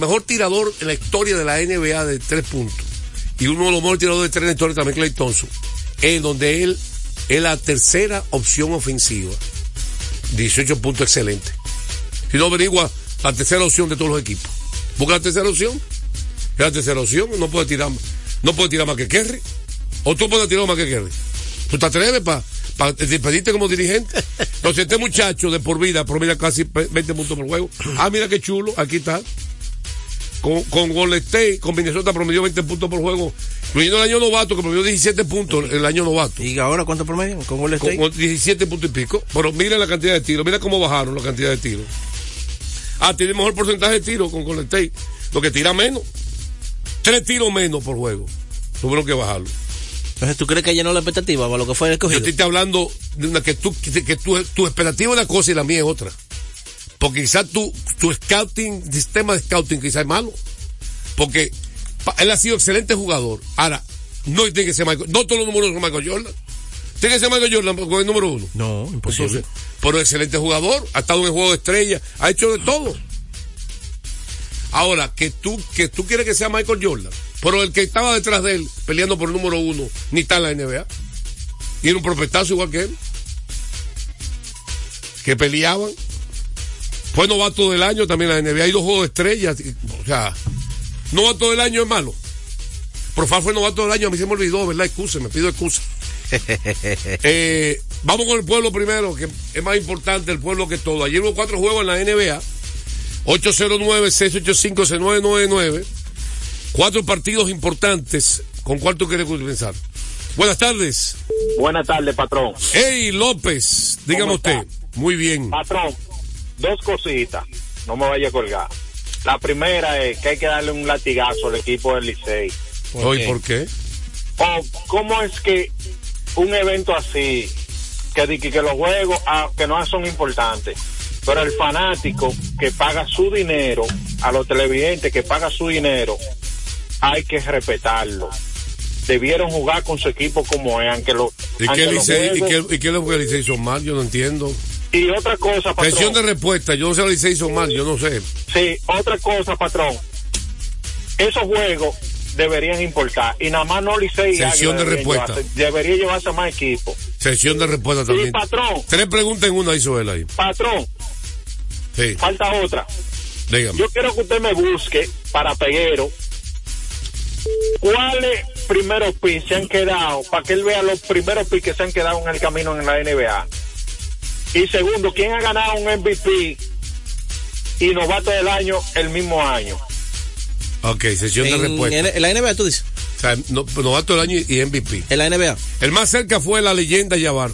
mejor tirador en la historia de la NBA de tres puntos. Y uno de los mejores tiradores de tres en la historia también, Clay Thompson. En donde él es la tercera opción ofensiva. 18 puntos excelente. Si no averigua la tercera opción de todos los equipos. Busca la tercera opción. Es la tercera opción. No puede tirar, no puede tirar más que Kerry. O tú puedes tirar más que Kerry. ¿Tú te atreves para pa despedirte como dirigente? Entonces este muchacho de por vida, por vida casi 20 puntos por juego. Ah, mira qué chulo, aquí está. Con, con Golden State, con Minnesota promedió 20 puntos por juego. Incluyendo el año novato, que promedió 17 puntos el año novato. ¿Y ahora cuánto promedio? ¿Con Golden State? Con, 17 puntos y pico. Pero mira la cantidad de tiros, mira cómo bajaron la cantidad de tiros. Ah, tiene mejor porcentaje de tiros con Golden State. Lo que tira menos. Tres tiros menos por juego. Tuvieron que bajarlo. Entonces, ¿tú crees que llenó la expectativa para lo que fue el escogido? Yo te estoy hablando de una que tú, que, tu, tu expectativa es una cosa y la mía es otra. Porque quizás tu, tu scouting, sistema de scouting quizás es malo. Porque él ha sido excelente jugador. Ahora, no tiene que ser Michael, no todos los números son Michael Jordan. Tiene que ser Michael Jordan con el número uno. No, imposible. Entonces, pero excelente jugador, ha estado en el juego de estrella, ha hecho de todo. Ahora, que tú, que tú quieres que sea Michael Jordan, pero el que estaba detrás de él peleando por el número uno, ni está en la NBA. Y era un prospectazo igual que él. Que peleaban. Fue novato del año también en la NBA. Hay dos juegos de estrellas. O sea, novato del año es malo. Profar fue novato del año, a mí se me olvidó, ¿verdad? Excusa, me pido excusa. eh, vamos con el pueblo primero, que es más importante el pueblo que todo. Ayer hubo cuatro juegos en la NBA. 809-685-6999. Cuatro partidos importantes. ¿Con cuál tú quieres pensar? Buenas tardes. Buenas tardes, patrón. Hey, López, dígame usted. Muy bien. Patrón, dos cositas. No me vaya a colgar. La primera es que hay que darle un latigazo al equipo del Licey. ¿Hoy por qué? Oh, ¿Cómo es que un evento así, que, que, que los juegos ah, que no son importantes, pero el fanático que paga su dinero, a los televidentes que paga su dinero, hay que respetarlo. Debieron jugar con su equipo como es, aunque lo. ¿Y qué, Licey, ¿y qué, y qué lo que Licey hizo mal? Yo no entiendo. Y otra cosa, patrón. Sesión de respuesta, yo no sé si Licey hizo mal, yo no sé. Sí, otra cosa, patrón. Esos juegos deberían importar. Y nada más no Licey. Sesión de respuesta. Llevarse, debería llevarse más equipo. Sesión de respuesta también. Sí, patrón. Tres preguntas en una hizo él ahí. Patrón. Sí. Falta otra. Dígame. Yo quiero que usted me busque para Peguero cuáles primeros pis se han quedado, para que él vea los primeros pis que se han quedado en el camino en la NBA. Y segundo, ¿quién ha ganado un MVP y novato del año el mismo año? Ok, sesión de respuesta. en- en la NBA tú dices. O sea, no, novato del año y MVP. En la NBA. El más cerca fue la leyenda Yavar.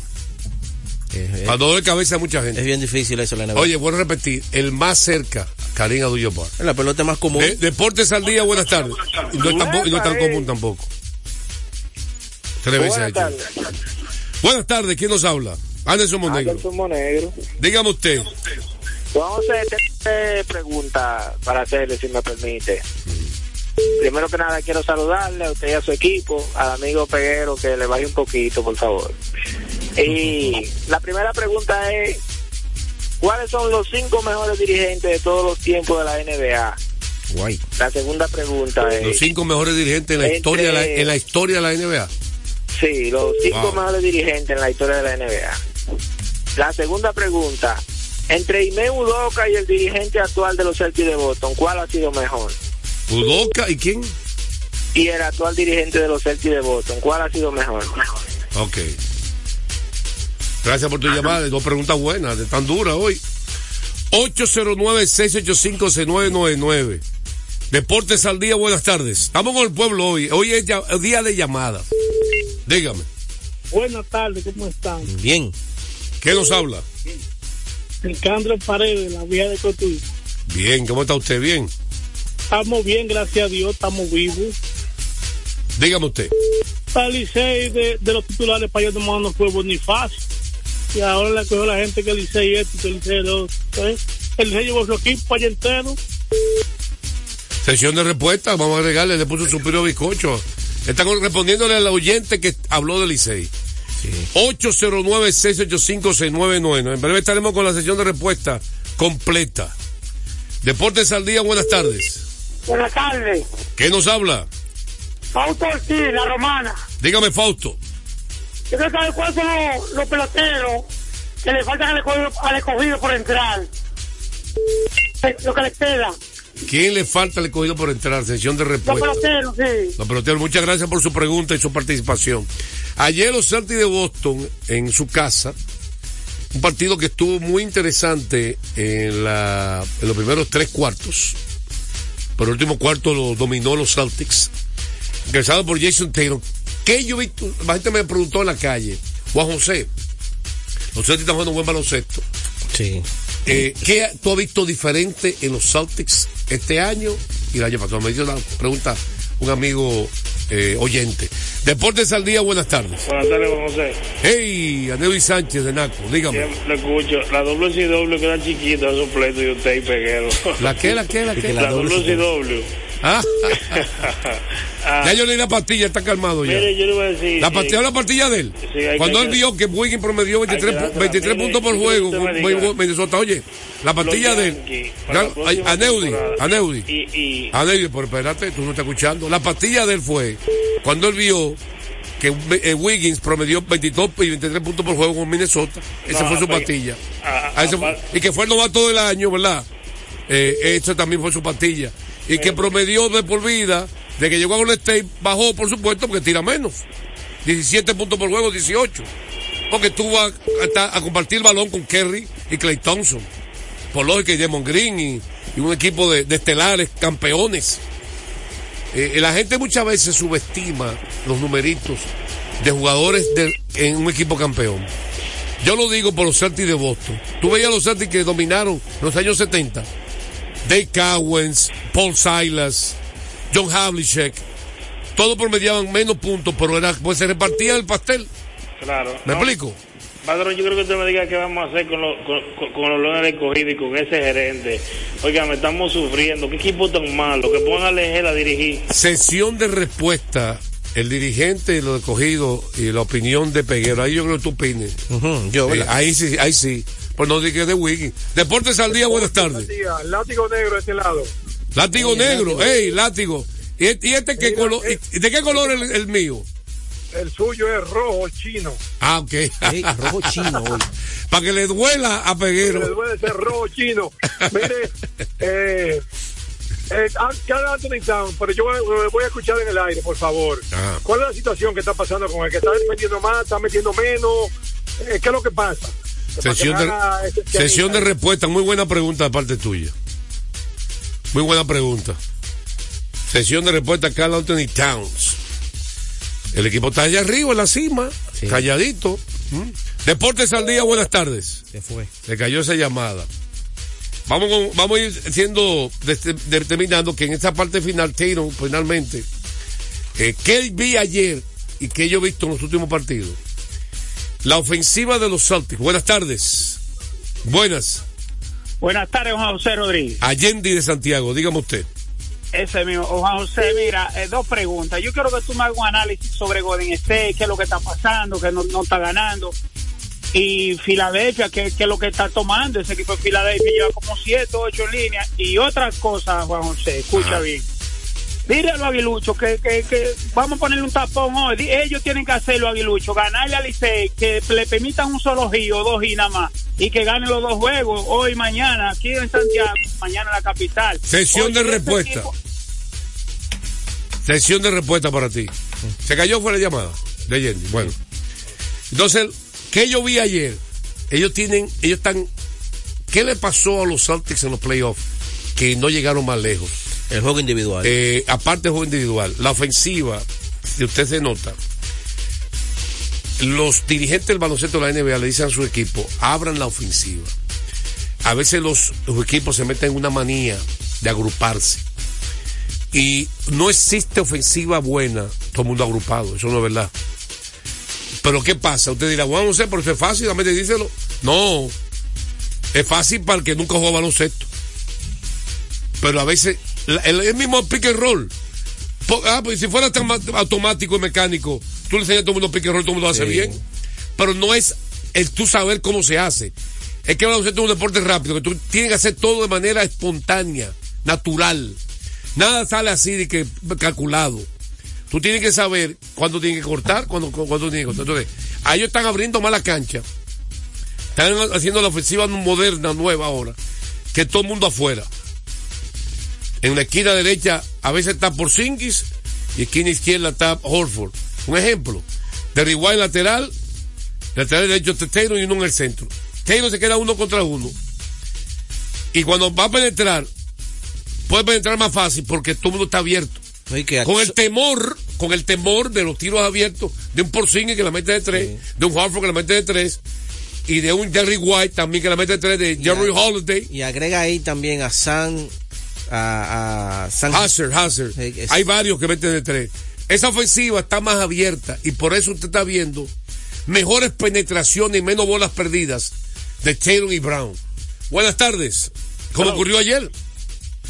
Eh, Para dolor de cabeza a mucha gente. es bien difícil eso en la NBA. Oye, vuelvo a repetir, el más cerca, Karim Abdul-Jabbar. En la pelota más común. De- Deportes al día, buenas tardes. Y no, es tampoco- y no es tan común tampoco. Tres veces tardes. Buenas tardes, ¿quién nos habla? Anderson Monegro. Anderson Monegro. Dígame usted. Vamos a hacer tres preguntas para hacerle, si me permite. Primero que nada, quiero saludarle a usted y a su equipo, al amigo Peguero, que le baje un poquito, por favor. Y la primera pregunta es, ¿cuáles son los cinco mejores dirigentes de todos los tiempos de la NBA? Guay. La segunda pregunta Los es, cinco mejores dirigentes en la Entre- historia de la, en la historia de la NBA. sí, los cinco Wow. mejores dirigentes en la historia de la NBA. La segunda pregunta, entre Ime Udoka y el dirigente actual de los Celtics de Boston, ¿cuál ha sido mejor? Udoca y quién? y el actual dirigente de los Celtics de Boston. ¿Cuál ha sido mejor? Ok. Gracias por tu llamada. Dos preguntas buenas, de tan duras hoy. 809-685-6999. Deportes al día, buenas tardes. Estamos con el pueblo hoy. Hoy es día de llamada. Dígame, Buenas tardes, ¿cómo están? Bien. ¿Qué nos habla? Nicandro Paredes, la vía de Cotuí. Bien, ¿cómo está usted? Bien. Estamos bien, gracias a Dios, estamos vivos. Dígame usted. El Licey de, de los titulares para ellos nomás no fue Bonifacio. Y ahora le cogió la gente que el Licey es que el Licey otro, ¿eh? El Licey llevó su equipo allá entero. Sesión de respuesta, vamos a agregarle, le puso un suspiro bizcocho. Están respondiéndole al oyente que habló del Licey. 809-685-6999. En breve estaremos con la sesión de respuesta completa. Deportes al día, buenas tardes. Buenas tardes. ¿Qué nos habla? Fausto Ortiz, la romana. Dígame, Fausto. Yo quiero saber cuáles son los, los peloteros que le faltan al escogido, al escogido por entrar. Eh, Lo que les queda. ¿Quién le falta el escogido por entrar? Sesión de Los respuesta. peloteros, sí. Los peloteros, muchas gracias por su pregunta y su participación. Ayer los Celtics de Boston en su casa, un partido que estuvo muy interesante en, la, en los primeros tres cuartos. Pero el último cuarto lo dominó los Celtics. Ingresado por Jason Taylor. ¿Qué yo vi? La gente me preguntó en la calle. Juan José, los Celtics están jugando un buen baloncesto. Sí. Eh, ¿Qué tú has visto diferente en los Celtics este año y el año pasado? Me hizo la pregunta un amigo eh, oyente. Deportes al día, buenas tardes. Buenas tardes, Juan José. Hey, Aneudi Sánchez de Naco, dígame. Siempre le escucho. La WCW queda chiquita, esos pleitos de usted y Peguero. ¿La qué, la qué, la qué? La La WCW. Ah, Ah, ya yo leí la pastilla, está calmado ya. Mire, yo le voy a decir. La eh, pastilla, la pastilla de él. Sí, Cuando él vio que Wiggins promedió Hay que 23, dársela. 23 Mire, puntos por juego con. Minnesota, oye, la pastilla de él. Aneudi, temporada. Aneudi. Y, y, Aneudi, pero espérate, tú no estás escuchando. La pastilla de él fue cuando él vio que eh, Wiggins promedió 22 y 23 puntos por juego con Minnesota. Esa No, fue su pues, pastilla. a- ese fue- apar- y que fue el novato del año, ¿verdad? Eh, esa también fue su pastilla. Y que promedió de por vida, de que llegó a Golden State, bajó, por supuesto, porque tira menos. 17 puntos por juego, 18. Porque tuvo a, a- a compartir el balón con Kerry y Clay Thompson. Por lógica, y Demon Green y, y un equipo de, de estelares, campeones. Eh, la gente muchas veces subestima los numeritos de jugadores de- en un equipo campeón. Yo lo digo por los Celtics de Boston. Tú veías a los Celtics que dominaron en los años 70. Dave Cowens, Paul Silas, John Havlicek. Todos promediaban menos puntos, pero era, pues se repartía el pastel. claro. ¿Me No, explico? Padrón, yo creo que usted me diga qué vamos a hacer con, los con, con- con los Leones de Corrido y con ese gerente. Oiga, me estamos sufriendo. ¿Qué equipo tan malo? Que pongan a Lejel a dirigir. Sesión de respuesta. El dirigente, lo escogido y la opinión de Peguero. Ahí yo creo que tú opines. Yo, Eh, ahí sí, ahí sí. Pues no digas de Wiggins. Deportes al día, buenas tardes. Látigo negro de este lado. Látigo negro, ey, látigo. ¿Y este, y este qué Mira, color? eh. ¿De qué color el, el mío? El suyo es rojo chino. Ah, ok. Ey, rojo chino hoy. Para que le duela a Le Peguero. duele ser rojo chino. Mire, eh, eh, Carl Anthony Town, pero yo voy, voy a escuchar en el aire, por favor. Ajá. ¿Cuál es la situación que está pasando con el que está metiendo más, está metiendo menos? Eh, ¿Qué es lo que pasa? Sesión que de, ese- ese sesión de respuesta. Muy buena pregunta de parte tuya. Muy buena pregunta. Sesión de respuesta, Carl Anthony Towns. El equipo está allá arriba, en la cima, Sí. calladito. ¿Mm? Deportes al día, buenas tardes. Se fue. Se cayó esa llamada. Vamos, con- vamos a ir siendo, este- determinando que en esta parte final, Taylor, finalmente, eh, ¿qué vi ayer y qué yo he visto en los últimos partidos? La ofensiva de los Celtics. Buenas tardes. Buenas. Buenas tardes, Juan José Rodríguez. Allende de Santiago, dígame usted. Ese mismo. Oh, Juan José, mira, eh, dos preguntas. Yo quiero que tú me hagas un análisis sobre Golden State, qué es lo que está pasando, que no, no está ganando. Y Filadelfia, qué, qué es lo que está tomando. Ese equipo de Filadelfia lleva como siete, ocho en línea. Y otra cosa, Juan José, escucha Ajá. bien. Dile a los aguiluchos que, que, que vamos a ponerle un tapón hoy. Ellos tienen que hacerlo, aguiluchos. Ganarle a Licey, que le permitan un solo giro, dos y nada más. Y que ganen los dos juegos, hoy mañana, aquí en Santiago, mañana en la capital. Sesión de ese respuesta. equipo- Sesión de respuesta para ti. Se cayó fuera de llamada de Allende. Bueno. Entonces, ¿qué yo vi ayer? Ellos tienen, ellos están, ¿qué le pasó a los Celtics en los playoffs? Que no llegaron más lejos. El juego individual. Eh, aparte del juego individual, la ofensiva, si usted se nota, los dirigentes del baloncesto de la NBA le dicen a su equipo, abran la ofensiva. A veces los, los equipos se meten en una manía de agruparse. Y no existe ofensiva buena, todo el mundo agrupado, eso no es verdad. Pero ¿qué pasa? Usted dirá, bueno, no sé, pero eso es fácil, dame díselo. No, es fácil para el que nunca jugó baloncesto. Pero a veces, el, el mismo pick and roll. Ah, pues si fuera tan automático y mecánico, tú le enseñas a todo el mundo pick and roll, todo el mundo lo hace Sí. bien. Pero no es el tú saber cómo se hace. Es que el baloncesto es un deporte rápido, que tú tienes que hacer todo de manera espontánea, natural. Nada sale así de que calculado. Tú tienes que saber cuándo tienes que cortar, cuándo, cuándo tienes que cortar. Entonces, a ellos están abriendo más la cancha. Están haciendo la ofensiva moderna, nueva ahora. Que todo el mundo afuera. En la esquina derecha a veces está Porzingis y esquina izquierda está Horford. Un ejemplo. De White lateral, lateral derecho está Taylor y uno en el centro. Taylor se queda uno contra uno. Y cuando va a penetrar, puede penetrar más fácil porque todo el mundo está abierto. Que Con el temor, con el temor de los tiros abiertos, de un Porzingis que la mete de tres, de un Horford que la mete de tres, y de un Jerry White también que la mete de tres, de Jerry Holiday. Y agrega ahí también a San. A, a San. Hazard, Hazard. Sí, es- Hay varios que meten de tres. Esa ofensiva está más abierta y por eso usted está viendo mejores penetraciones y menos bolas perdidas de Taylor y Brown. Buenas tardes. Como Hello. ocurrió ayer.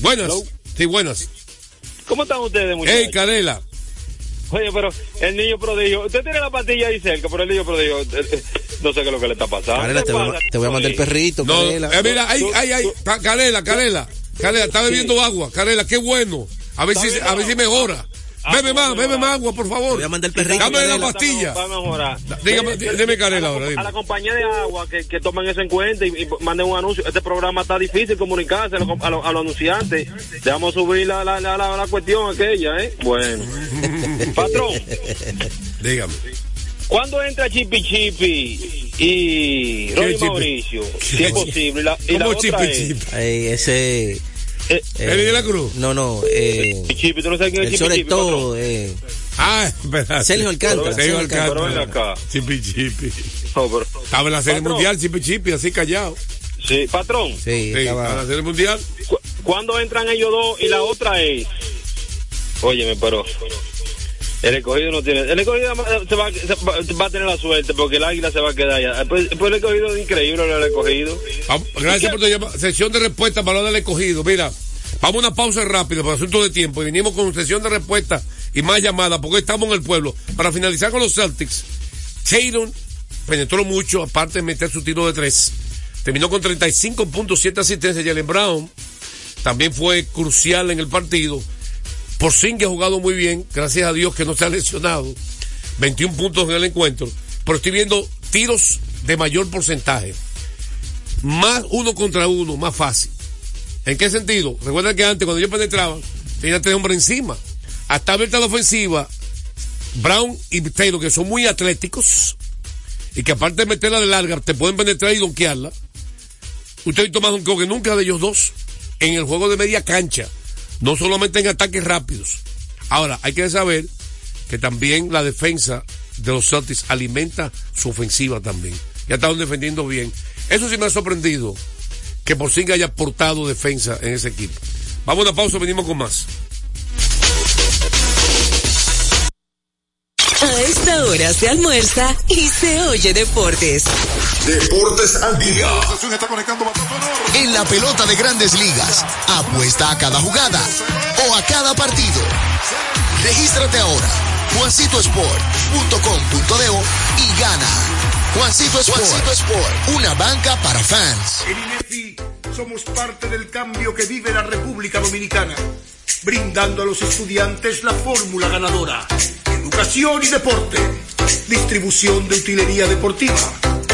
Buenas. Hello. Sí, buenas. ¿Cómo están ustedes, muchachos? Hey, Canela. Oye, pero el niño prodigio, usted tiene la pastilla ahí cerca, pero el niño prodigio, eh, eh, no sé qué es lo que le está pasando. Canela, ¿Qué te, voy, a- pasa? te voy a mandar el perrito, No, Canela. eh, mira, ay, ay, ay, Ca- Canela, Canela. Canela, está bebiendo agua. Canela, qué bueno. A ver si, a ver si mejora. Bebe más, bebe más agua, por favor. Voy a mandar el perrito, Dame la pastilla. Va a mejorar. Dígame, Oye, yo- deme Canela a la- ahora, dime. A la compañía de agua que, que tomen eso en cuenta y, y manden un anuncio. Este programa está difícil comunicarse a los, a los- a los anunciantes. Dejamos subir la, la, la, la, la cuestión aquella, ¿eh? Bueno. Patrón, Dígame. ¿Cuándo entra Chipi Chipi y Ronnie Chipi? Mauricio? Si es posible. La, y la ¿Cómo otra chipi es- chipi? Ay, ese. eh, eh, ¿Eddie de la Cruz? No, no. Eh, Chipi, ¿tú no sabes quién es el Chipi sobre Chipi, todo. Eh, Ah, espérate. Sergio Alcántara, Sergio Sergio Pero ven Alcántara. acá. Chipi chipi. No, pero- Estaba en la serie Patrón. mundial, chipi chipi, así callado. Sí, patrón. sí, Sí, estaba en la serie mundial. ¿cu- ¿Cuándo entran ellos dos? Y la otra es. Óyeme, pero. El escogido no tiene. El escogido se va, se va- va a tener la suerte porque el águila se va a quedar allá. Pues, pues el escogido es increíble, el escogido. Vamos, Gracias por tu llamada. Sesión de respuesta para hablar del escogido. Mira, vamos a una pausa rápida por asunto de tiempo. Y venimos con sesión de respuesta y más llamadas porque estamos en el pueblo. Para finalizar con los Celtics, Tatum penetró mucho, aparte de meter su tiro de tres. Terminó con 35.7 asistencias. Jalen Brown también fue crucial en el partido. Por que ha jugado muy bien, gracias a Dios que no se ha lesionado. 21 puntos en el encuentro. Pero estoy viendo tiros de mayor porcentaje más uno contra uno, más fácil. ¿En qué sentido? Recuerda que antes, cuando ellos penetraban, tenían tres hombres encima. Hasta abierta la ofensiva, Brown y Taylor, que son muy atléticos, y que aparte de meterla de larga, te pueden penetrar y donkearla. Usted ha visto más que nunca de ellos dos en el juego de media cancha, no solamente en ataques rápidos. Ahora, hay que saber que también la defensa de los Celtics alimenta su ofensiva también. Ya estaban defendiendo bien. Eso sí me ha sorprendido que por haya aportado defensa en ese equipo. Vamos a una pausa, venimos con más. A esta hora se almuerza y se oye deportes. Deportes al día. En la pelota de grandes ligas, apuesta a cada jugada o a cada partido. Regístrate ahora, juancitosport.com.de y gana. Juancito Sport, Juancito Sport, una banca para fans. En INEFI somos parte del cambio que vive la República Dominicana, brindando a los estudiantes la fórmula ganadora. Educación y deporte, distribución de utilería deportiva,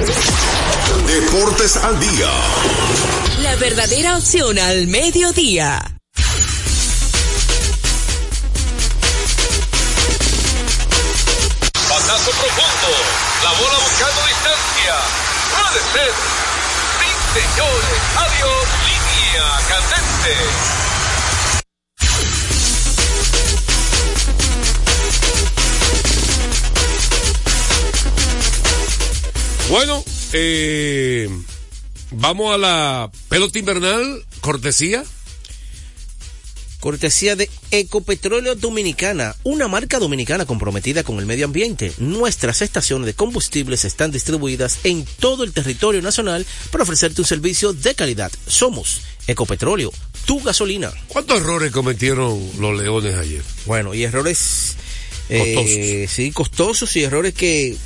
Deportes al día. La verdadera opción al mediodía. Pasazo profundo. La bola buscando distancia. Puede ser. Sí, señores. Adiós. Línea candente. Bueno, eh, vamos a la pelota invernal, cortesía. Cortesía de Ecopetróleo Dominicana, una marca dominicana comprometida con el medio ambiente. Nuestras estaciones de combustibles están distribuidas en todo el territorio nacional para ofrecerte un servicio de calidad. Somos Ecopetróleo, tu gasolina. ¿Cuántos errores cometieron los leones ayer? Bueno, y errores eh, Costosos. sí, costosos y errores que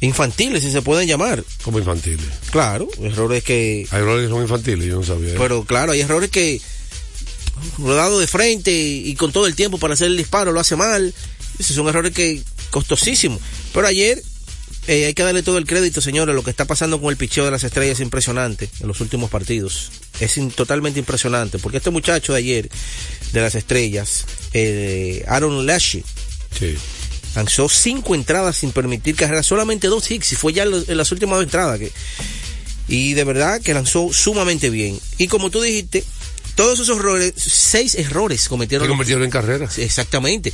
infantiles, si se pueden llamar. Como infantiles. Claro, errores que Hay errores que son infantiles, yo no sabía. Pero claro, hay errores que rodado de frente y con todo el tiempo para hacer el disparo lo hace mal. Esos son errores que costosísimos. Pero ayer eh, hay que darle todo el crédito, señores. Lo que está pasando con el picheo de las estrellas es impresionante en los últimos partidos. Es in- totalmente impresionante. Porque este muchacho de ayer, de las estrellas, eh, Aaron Lashley, Sí. Lanzó cinco entradas sin permitir carreras, solamente dos hits, y fue ya en las últimas dos entradas. Que, y de verdad que lanzó sumamente bien. Y como tú dijiste, todos esos errores, seis errores cometieron. Se convirtieron en carreras. Exactamente.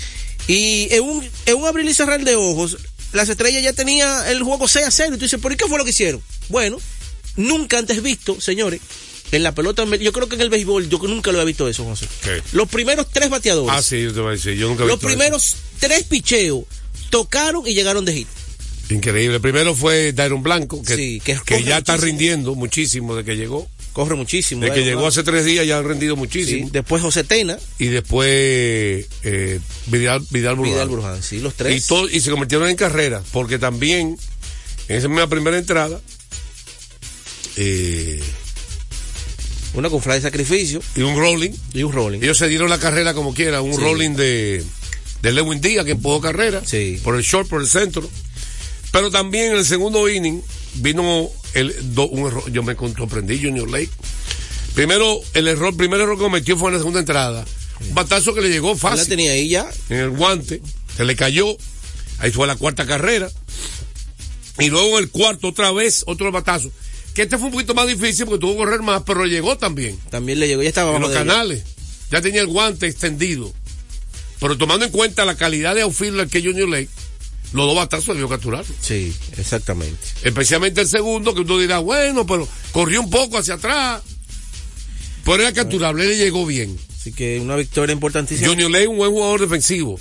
Y en un, en un abrir y cerrar de ojos, las estrellas ya tenía el juego 6 a 0. Y tú dices, ¿por qué fue lo que hicieron? Bueno, nunca antes visto, señores, en la pelota, yo creo que en el béisbol, yo nunca lo he visto eso, José. ¿Qué? Los primeros tres bateadores. Ah, sí, yo te voy a decir. Yo nunca he Los visto eso. Tres picheos tocaron y llegaron de hit. Increíble. Primero fue Dairon Blanco, que, Sí, que, ya está muchísimo. rindiendo muchísimo de que llegó. Corre muchísimo. De que llegó Blanco. hace tres días ya ha rendido Sí, muchísimo. Después José Tena, Y después eh, Vidal, Vidal Bruján. Vidal Bruján. Sí, los Y, tres. todo- y se convirtieron en carreras, porque también en esa misma primera entrada, eh, Una con fly de sacrificio y un rolling, y un rolling. ellos se dieron la carrera como quiera, un Sí. rolling de, de Lewin Díaz que empujó carrera, Sí. por el short, por el centro. Pero también en el segundo inning vino el, do- un error, yo me sorprendí, Junior Lake. Primero, el error, primer error que cometió fue en la segunda entrada. Un batazo que le llegó Él la fácil tenía ahí ya. en el guante, se le cayó, ahí fue la cuarta carrera, y luego en el cuarto otra vez otro batazo, que este fue un poquito más difícil porque tuvo que correr más, pero le llegó también, También le llegó. Ya estaba en los canales, ya tenía el guante extendido, pero tomando en cuenta la calidad de outfielder que Junior Lake, los dos batazos debió capturar, Sí, exactamente. especialmente el segundo, que uno dirá, bueno, pero corrió un poco hacia atrás, pero era capturable, le llegó bien. Así que una victoria importantísima. Junior Ley es un buen jugador defensivo.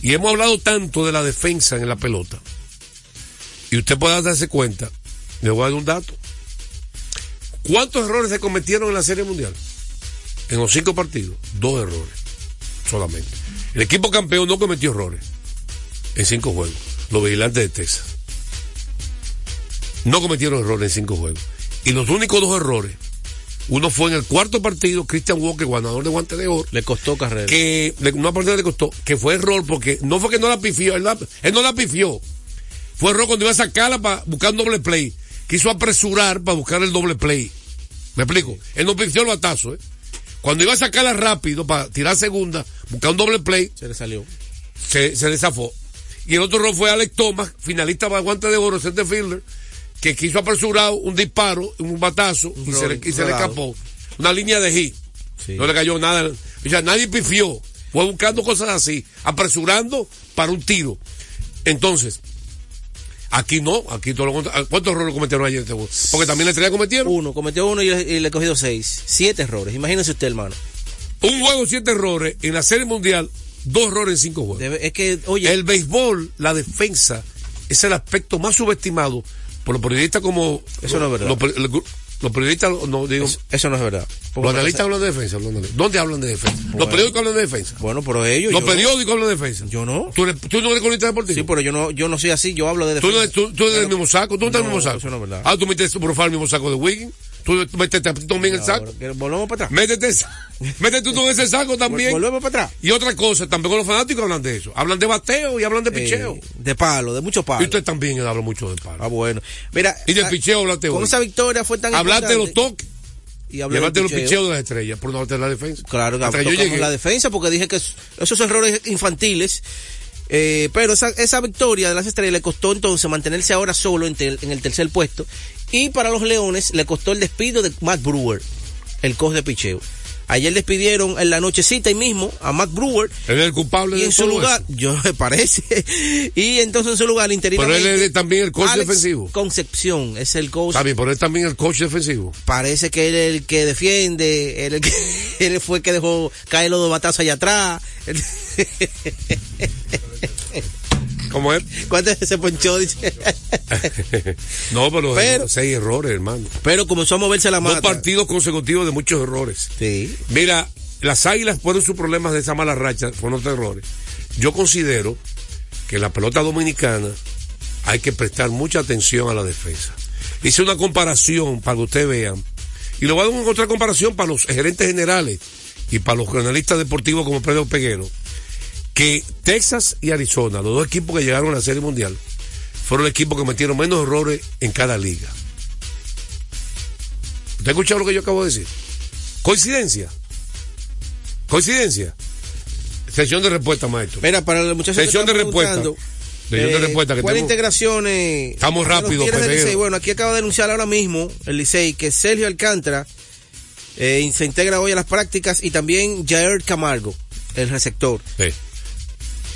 Y hemos hablado tanto de la defensa en la pelota. Y usted puede darse cuenta. Le voy a dar un dato. ¿Cuántos errores se cometieron en la Serie Mundial? En los cinco partidos. Dos errores. Solamente. El equipo campeón no cometió errores. En cinco juegos. Los vigilantes de Texas. No cometieron errores en cinco juegos. Y los únicos dos errores. Uno fue en el cuarto partido, Christian Walker, ganador de guante de oro Le costó carrera. que le- una persona le costó, que fue error porque no fue que no la pifió, él, la- él no la pifió. Fue error cuando iba a sacarla para buscar un doble play. Quiso apresurar para buscar el doble play. ¿Me explico? Él no pifió el batazo, ¿eh? Cuando iba a sacarla rápido para tirar segunda, buscar un doble play, Se le salió. se, se le zafó. Y el otro error fue Alex Thomas, finalista para guante de oro, center fielder, que quiso apresurar un disparo, un batazo, y se, le, y se le escapó. Una línea de hit. Sí. No le cayó nada. O sea, nadie pifió. Fue buscando cosas así, apresurando para un tiro. Entonces, aquí no, aquí todo lo contrario. ¿Cuántos errores cometieron ayer? este juego? Porque también la estrella cometieron. Uno, cometió uno y le, y le he cogido seis. Siete errores. Imagínese usted, hermano. Un juego, siete errores. En la Serie Mundial, dos errores en cinco juegos. Debe- es que, oye, El béisbol, la defensa, es el aspecto más subestimado por los periodistas como... Eso no es verdad. Los, los periodistas, no digo... eso, eso no es verdad. los analistas hablan de defensa. ¿Dónde hablan de defensa? Los periódicos hablan de defensa. Bueno, pero ellos. Los periódicos hablan de defensa. Yo no. ¿Tú, eres- tú no eres columnista deportivo? Sí, pero yo no, yo no soy así. Yo hablo de ¿Tú, no defensa. eres- tú, tú eres del mismo saco? ¿Tú no estás en el No, mismo saco? eso no es verdad. Ah, tú metes por favor el mismo saco de Wiggins. Tú, métete también el saco. Volvemos para atrás. Métete, métete tú en ese saco también. Volvemos para atrás. Y otra cosa, tampoco los fanáticos hablan de eso. Hablan de bateo y hablan de picheo. Eh, de palo, de mucho y palo. usted también habla mucho de palo. Ah, bueno. Mira. Y del ah, picheo hablaste Con hoy. esa victoria fue tan Hablaste de los toques. Y Y de los picheo. picheos de las estrellas, por no hablar de la defensa. Claro, que yo tocamos llegué. la defensa porque dije que es- esos errores infantiles. eh, pero esa, esa victoria de las estrellas le costó entonces mantenerse ahora solo en, tel- en el tercer puesto. Y para los Leones le costó el despido de Matt Brewer, el coach de picheo. Ayer despidieron en la nochecita y mismo a Matt Brewer. Él es el culpable Y de en su lugar, eso. yo me parece. Y entonces en su lugar, Pero interinamente. él es también el coach Alex defensivo. Concepción es el coach. Bien, pero él también el coach defensivo. Parece que él es el que defiende, él, el que, él fue el que dejó caer los dos batazos allá atrás. ¿Cómo es? ¿Cuántas veces se ponchó? Dice. no, pero, Pero- seis errores, hermano. Pero comenzó a moverse la mata. Dos partidos consecutivos de muchos errores. Sí. Mira, las águilas fueron sus problemas de esa mala racha, fueron otros errores. Yo considero que en la pelota dominicana hay que prestar mucha atención a la defensa. Hice una comparación para que ustedes vean. Y lo voy a dar una otra comparación para los gerentes generales y para los analistas deportivos como Pedro Peguero. Que Texas y Arizona, los dos equipos que llegaron a la Serie Mundial, fueron los equipos que metieron menos errores en cada liga. ¿Usted ha escuchado lo que yo acabo de decir? ¿Coincidencia? ¿Coincidencia? Sección de respuesta, maestro. Mira, para los muchachos Sección que de respuesta. preguntando, Sección de eh, respuesta que ¿Cuál tenemos- integración eh, Estamos a los rápido, Tigres del Pedro. Licey? Bueno, aquí acaba de anunciar ahora mismo el Licey que Sergio Alcántara eh, se integra hoy a las prácticas y también Jair Camargo, el receptor. Sí.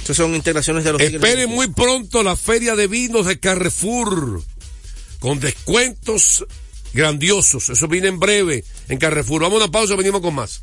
Estas son integraciones de los Tigres. del Espere Licey. muy pronto la feria de vinos de Carrefour con descuentos grandiosos. Eso viene en breve en Carrefour. Vamos a una pausa, venimos con más.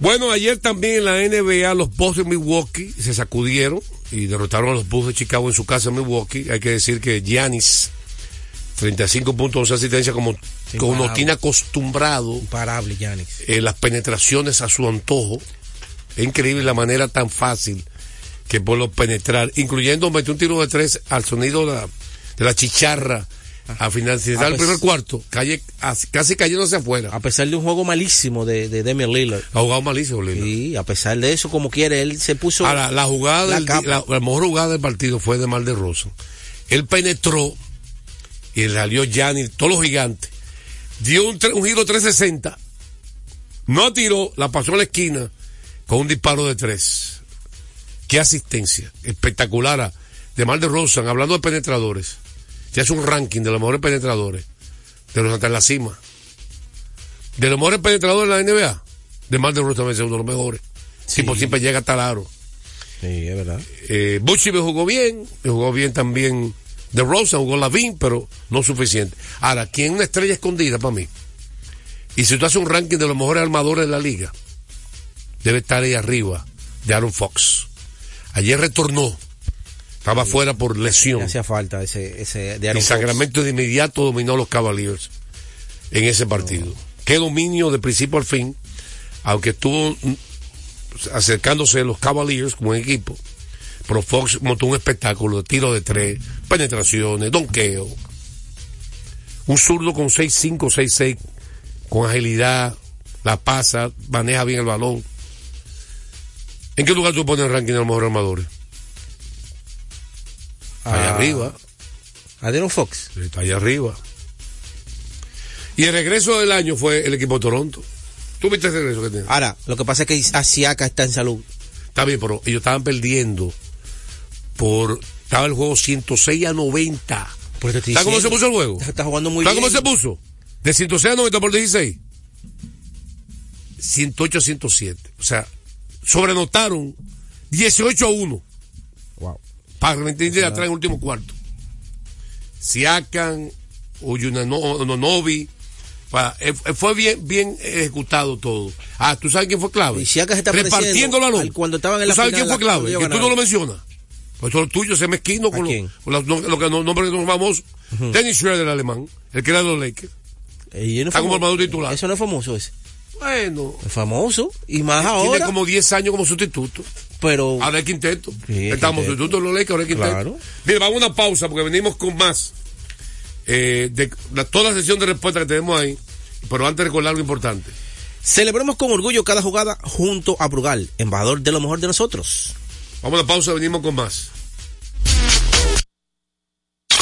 Bueno, ayer también en la NBA los Bulls de Milwaukee se sacudieron y derrotaron a los Bulls de Chicago en su casa en Milwaukee. Hay que decir que Giannis, 35 puntos, 11 asistencias, como, como nos tiene acostumbrado Imparable, Yanis. eh, las penetraciones a su antojo. Es increíble la manera tan fácil que puede penetrar, incluyendo meter un tiro de tres al sonido de la, de la chicharra a finalizar Ah, el pues- primer cuarto, calle, as- casi cayéndose afuera. A pesar de un juego malísimo de, de Lillard. Ha jugado malísimo, Lillard. Y a pesar de eso, como quiere, él se puso. Ahora, la jugada, la del, capa. la, la mejor jugada del partido fue de Mal de Rosa. Él penetró y salió Gianni, todos los gigantes. Dio un, un giro 360. No tiró, la pasó a la esquina con un disparo de tres. Qué asistencia. Espectacular. a- De Mal de Rosa, hablando de penetradores. Se hace un ranking de los mejores penetradores. De los hasta en la cima. De los mejores penetradores de la NBA. De Mal de Rosa también es uno de los mejores. Tipo, siempre llega hasta el aro. Sí, es verdad. Eh, Bushi me jugó bien, me jugó bien también de Rosa, jugó Lavín, pero no suficiente. Ahora, ¿quién es una estrella escondida para mí? Y si tú haces un ranking de los mejores armadores de la liga, debe estar ahí arriba de Aaron Fox. Ayer retornó, estaba fuera por lesión. Le hacía falta ese, ese de Y. Sacramento de inmediato dominó a los Cavaliers en ese partido. Qué dominio de principio al fin, aunque estuvo mm, acercándose los Cavaliers como equipo. Pero Fox montó un espectáculo de tiro de tres, penetraciones, donqueo. Un zurdo con 6'5, 6'6, con agilidad, la pasa, maneja bien el balón. ¿En qué lugar tú pones el ranking de los mejores armadores? Allá Ah. arriba. Adrian Fox. Está allá arriba. Y el regreso del año fue el equipo de Toronto. ¿Tú viste el regreso que tiene? Ahora, lo que pasa es que Asiaka está en salud. Está bien, pero ellos estaban perdiendo por... Estaba el juego 106 a 90. Pues te estoy ¿Sabes cómo se puso el juego? Está jugando muy ¿Sabes bien. cómo se puso? De 106 a 90 por 16. 108 a 107. O sea, sobrenotaron 18 a 1. Para mentir atrás en el último cuarto. Siakan, Nonovi. Fue bien, bien ejecutado todo. Ah, ¿tú sabes quién fue clave? Y Siaka se está cuando estaban en la ¿Tú sabes final, quién fue la- clave? Que tú no lo mencionas. Pues todo lo tuyo, ese mezquino con, los no- lo que no nombres que son famosos. Dennis Schroeder, el alemán, el que era de los Lakers. Y no es Está como armador titular. Eso no es famoso ese. Bueno. Es famoso. Y más Tiene ahora. como 10 años como sustituto. Pero. Ahora es quinteto. Sí, es Estamos sustitutos en los Lakers, ahora es quinteto. Claro. Mira, vamos a una pausa porque venimos con más. eh, de la- toda la sesión de respuesta que tenemos ahí. Pero antes recordar algo importante. Celebremos con orgullo cada jugada junto a Brugal, embajador de lo mejor de nosotros. Vamos a la pausa, venimos con más.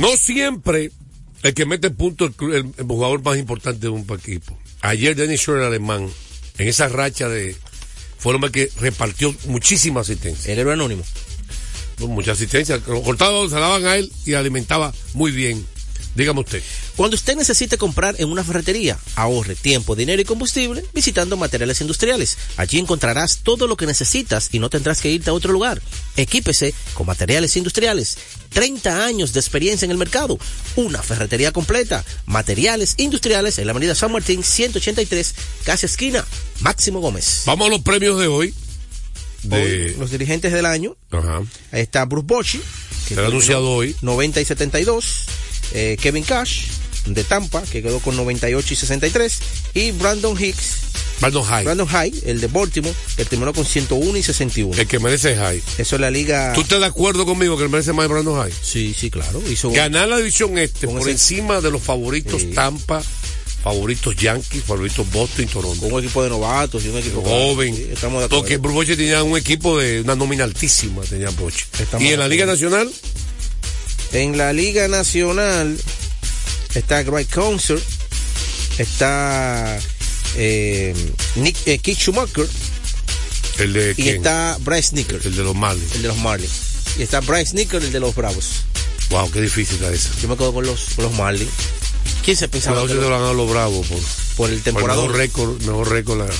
No siempre el que mete punto es el, el jugador más importante de un equipo. Ayer Dennis Schroeder, el alemán, en esa racha de forma que repartió muchísima asistencia. El héroe anónimo. Mucha asistencia. Lo cortaba, se daban a él y alimentaba muy bien. Dígame usted. Cuando usted necesite comprar en una ferretería, ahorre tiempo, dinero y combustible visitando materiales industriales. Allí encontrarás todo lo que necesitas y no tendrás que irte a otro lugar. Equípese con materiales industriales. 30 años de experiencia en el mercado. Una ferretería completa. Materiales industriales en la avenida San Martín 183, casi esquina. Máximo Gómez. Vamos a los premios de hoy. De... Hoy, los dirigentes del año. Ajá. Ahí está Bruce Bochy. Que Será anunciado hoy. 90 y 72. Eh, Kevin Cash de Tampa, que quedó con 98 y 63. Y Brandon Hicks. Brandon High. Brandon High, el de Baltimore, que terminó con 101 y 61. El que merece High. Eso es la liga. ¿Tú estás de acuerdo conmigo que él merece más Brandon High? Sí, sí, claro. Hizo... Ganar la división este por ese... encima de los favoritos sí. Tampa, favoritos Yankees, favoritos Boston y Toronto. Un equipo de novatos y un equipo joven. Sí, estamos de acuerdo. Porque Bruce tenía un equipo de una nómina altísima, tenía Boche. Y en la Liga Nacional. En la Liga Nacional está Greg Concert, está eh, Nick, eh, Keith Schumacher. El de y quién? está Bryce Nicker. El de los Marlins. El de los Marlins. Y está Bryce Nicker, el de los Bravos. Wow, qué difícil está esa. Yo me quedo con los, con los Marlins. ¿Quién se pensaba? que los... te lo los Bravos por, por el Por temporada. mejor récord, mejor récord. la-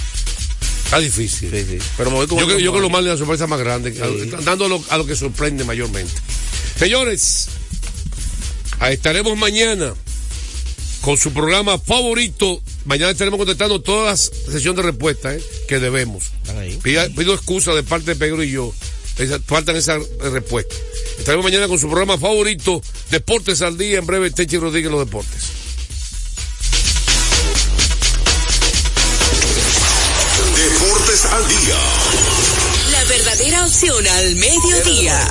Está difícil. Pero me voy con yo, creo- yo Otto creo lo Morris. más de la sorpresa más grande, Sí. dando a lo, a lo que sorprende mayormente. Señores, estaremos mañana con su programa favorito. Mañana estaremos contestando todas las sesiones de respuesta ¿eh? que debemos. Pida- pido excusa de parte de Pedro y yo. Esa- faltan esas respuestas. Estaremos mañana con su programa favorito, Deportes al Día. En breve, Techi Rodríguez, los deportes. Deportes al día. La verdadera opción al mediodía.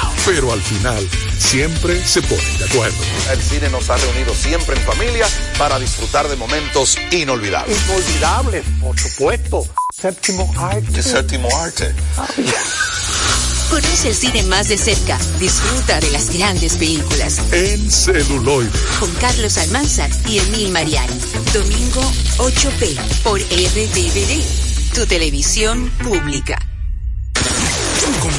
Pero al final, siempre se ponen de acuerdo. El cine nos ha reunido siempre en familia para disfrutar de momentos inolvidables. Inolvidable, por supuesto. Séptimo arte. ¿Qué séptimo arte? Conoce el cine más de cerca. Disfruta de las grandes películas. En celuloide. Con Carlos Almanzar y Emil Mariani. Domingo 8P por RTVD. Tu televisión pública.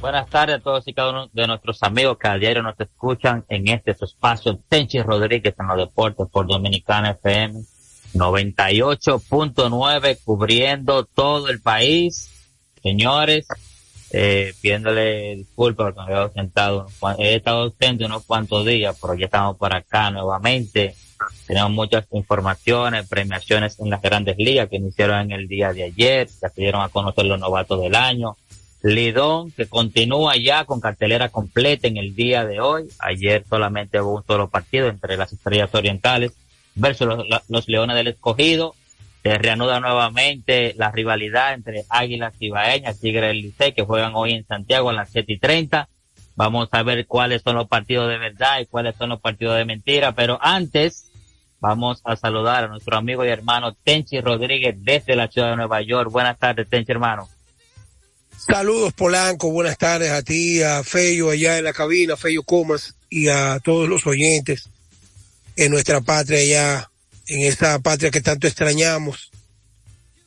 Buenas tardes a todos y cada uno de nuestros amigos que a diario nos escuchan en este espacio Tenchi Rodríguez en los deportes por Dominicana FM 98.9 cubriendo todo el país. Señores, eh, pidiéndole disculpas porque me había cuan- he estado ausente unos cuantos días, pero ya estamos por acá nuevamente. Tenemos muchas informaciones, premiaciones en las grandes ligas que iniciaron en el día de ayer, ya se dieron a conocer los novatos del año. Lidón, que continúa ya con cartelera completa en el día de hoy. Ayer solamente hubo un solo partido entre las estrellas orientales versus los, leones del escogido. Se reanuda nuevamente la rivalidad entre Águilas Ibaeñas, Tigre del Licey, que juegan hoy en Santiago a las 7 y 30. Vamos a ver cuáles son los partidos de verdad y cuáles son los partidos de mentira. Pero antes, vamos a saludar a nuestro amigo y hermano Tenchi Rodríguez desde la ciudad de Nueva York. Buenas tardes, Tenchi, hermano. Saludos Polanco, buenas tardes a ti, a Fello allá en la cabina, Fello Comas y a todos los oyentes en nuestra patria allá, en esa patria que tanto extrañamos.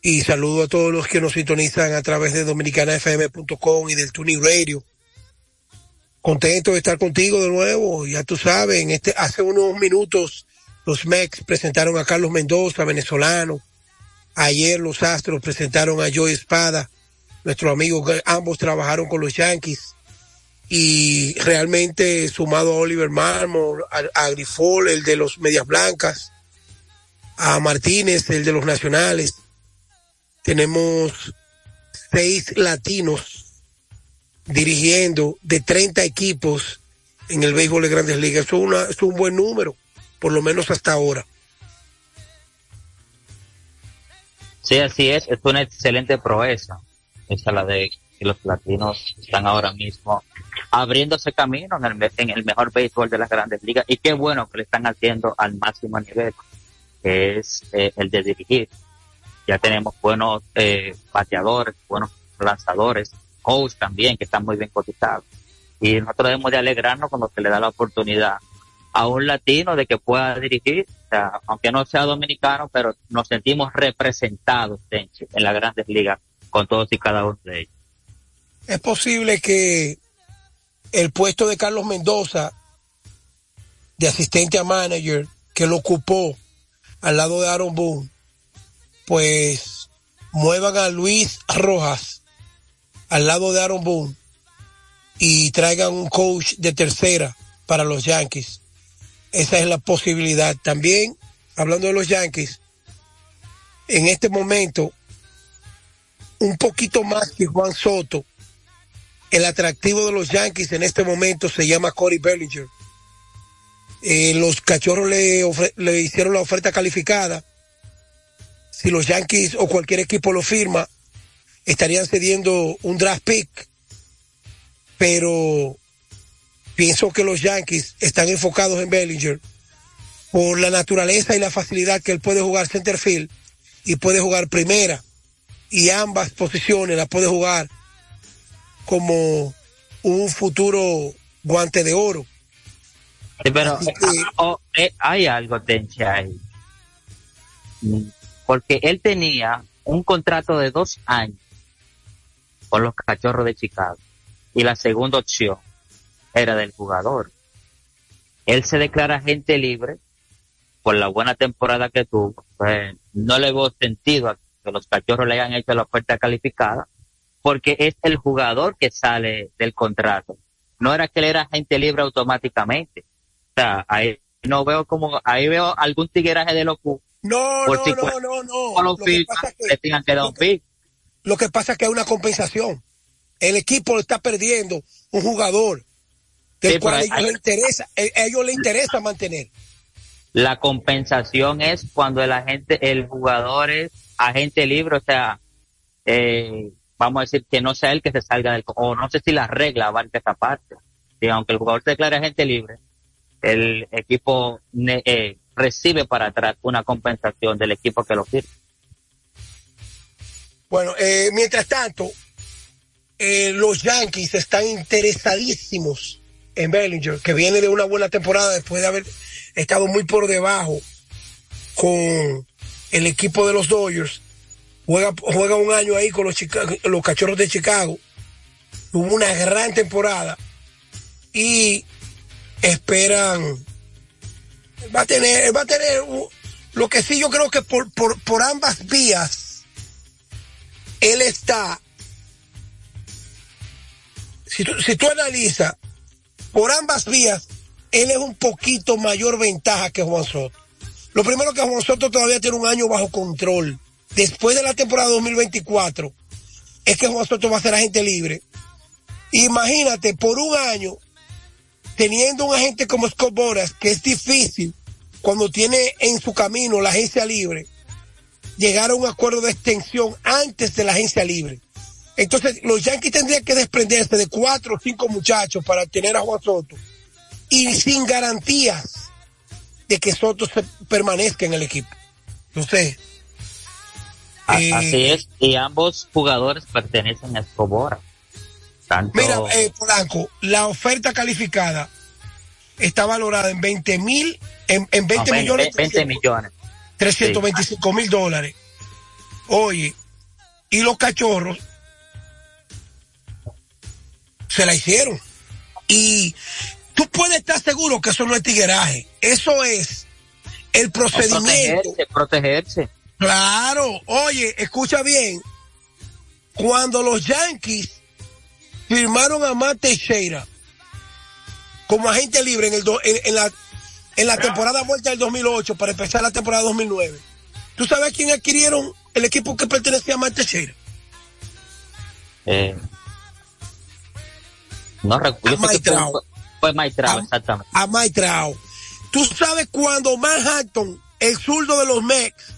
Y saludo a todos los que nos sintonizan a través de dominicanafm.com y del Tuning Radio. Contento de estar contigo de nuevo, ya tú sabes, en este, hace unos minutos los Mex presentaron a Carlos Mendoza, venezolano. Ayer los Astros presentaron a Joey Espada nuestros amigos que ambos trabajaron con los Yankees y realmente sumado a Oliver Marmor, a, Grifol, el de los Medias Blancas, a Martínez, el de los Nacionales, tenemos seis latinos dirigiendo de 30 equipos en el béisbol de grandes ligas. Es, una- es un buen número, por lo menos hasta ahora. Sí, así es, es una excelente proeza. Esa la de que los latinos están ahora mismo abriéndose camino en el, en el mejor béisbol de las grandes ligas y qué bueno que le están haciendo al máximo nivel, que es eh, el de dirigir. Ya tenemos buenos eh, bateadores, buenos lanzadores, coach también, que están muy bien cotizados. Y nosotros debemos de alegrarnos cuando se le da la oportunidad a un latino de que pueda dirigir, o sea, aunque no sea dominicano, pero nos sentimos representados Tenchi, en las grandes ligas con todos y cada uno de ellos. Es posible que el puesto de Carlos Mendoza, de asistente a manager, que lo ocupó al lado de Aaron Boone, pues muevan a Luis Rojas al lado de Aaron Boone y traigan un coach de tercera para los Yankees. Esa es la posibilidad. También, hablando de los Yankees, en este momento, un poquito más que Juan Soto, el atractivo de los Yankees en este momento se llama Corey Bellinger. Eh, los cachorros le, hicieron la oferta calificada. Si los Yankees o cualquier equipo lo firma, estarían cediendo un draft pick. Pero pienso que los Yankees están enfocados en Bellinger por la naturaleza y la facilidad que él puede jugar center field y puede jugar primera y ambas posiciones las puede jugar como un futuro guante de oro. Sí, pero ah, oh, eh, hay algo, Tenche, ahí. Porque él tenía un contrato de dos años con los cachorros de Chicago. Y la segunda opción era del jugador. Él se declara agente libre por la buena temporada que tuvo. Pues, no le veo sentido a que los cachorros le hayan hecho la oferta calificada porque es el jugador que sale del contrato. No era que él era agente libre automáticamente. O sea, ahí no veo como, ahí veo algún tigueraje de locura. No, Por no, si no, no, no. Con Lo que pasa es que- le tengan que dar un pick. Lo que pasa es que hay una compensación. El equipo está perdiendo un jugador del Sí, cual hay- ellos le interesa, a ellos le interesa mantener. La compensación es cuando el agente, el jugador es agente libre, o sea, eh, vamos a decir que no sea él que se salga del, o no sé si la regla abarca esa parte. Sí, aunque el jugador se declare agente libre, el equipo eh, recibe para atrás una compensación del equipo que lo firma. Bueno, eh, mientras tanto, los Yankees están interesadísimos en Bellinger, que viene de una buena temporada después de haber estado muy por debajo con el equipo de los Dodgers. Juega, juega un año ahí con los, los cachorros de Chicago. Tuvo una gran temporada y esperan. Va a tener, va a tener lo que sí yo creo que por, por, por ambas vías él está, si tú, si tú analizas, por ambas vías, él es un poquito mayor ventaja que Juan Soto. Lo primero que Juan Soto todavía tiene un año bajo control. Después de la temporada 2024, es que Juan Soto va a ser agente libre. Imagínate, por un año, teniendo un agente como Scott Boras, que es difícil cuando tiene en su camino la agencia libre, llegar a un acuerdo de extensión antes de la agencia libre. Entonces, los Yankees tendrían que desprenderse de cuatro o cinco muchachos para tener a Juan Soto y sin garantías de que Soto se permanezca en el equipo. Entonces, Eh, Así es, y ambos jugadores pertenecen a Escobar. Tanto, mira, eh, Polanco, la oferta calificada está valorada en 20 mil, en, en 20 no, millones, 20 millones. 325 mil dólares. Oye, y los cachorros se la hicieron. Y tú puedes estar seguro que eso no es tigueraje. Eso es el procedimiento. Protegerse, protegerse. Claro, oye, escucha bien. Cuando los Yankees firmaron a Matt Teixeira como agente libre en, el do- en, en la, en la temporada vuelta del 2008 para empezar la temporada 2009, ¿tú sabes quién adquirieron el equipo que pertenecía a Matt Teixeira? Eh, no recuerdo. Fue, Trout, exactamente. A Trout. ¿Tú sabes cuando Manhattan, el zurdo de los Mets,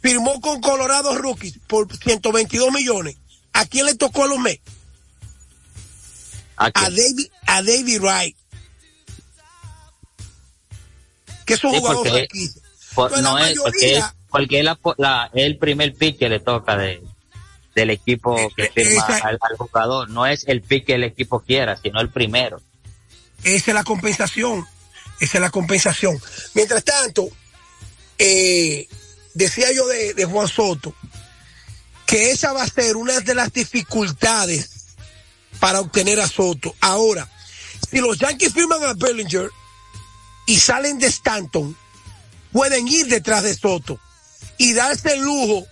firmó con Colorado Rookies por 122 millones? ¿A quién le tocó a los Mets? ¿A? David, a David Wright. Que es un Sí, jugador porque-. Por- no es, porque es, porque es la, el primer pick que le toca de, del equipo que firma esa- al, al jugador. No es el pick que el equipo quiera, sino el primero. Esa es la compensación. Esa es la compensación. Mientras tanto, eh, decía yo de, Juan Soto que esa va a ser una de las dificultades para obtener a Soto. Ahora, si los Yankees firman a Bellinger y salen de Stanton, pueden ir detrás de Soto y darse el lujo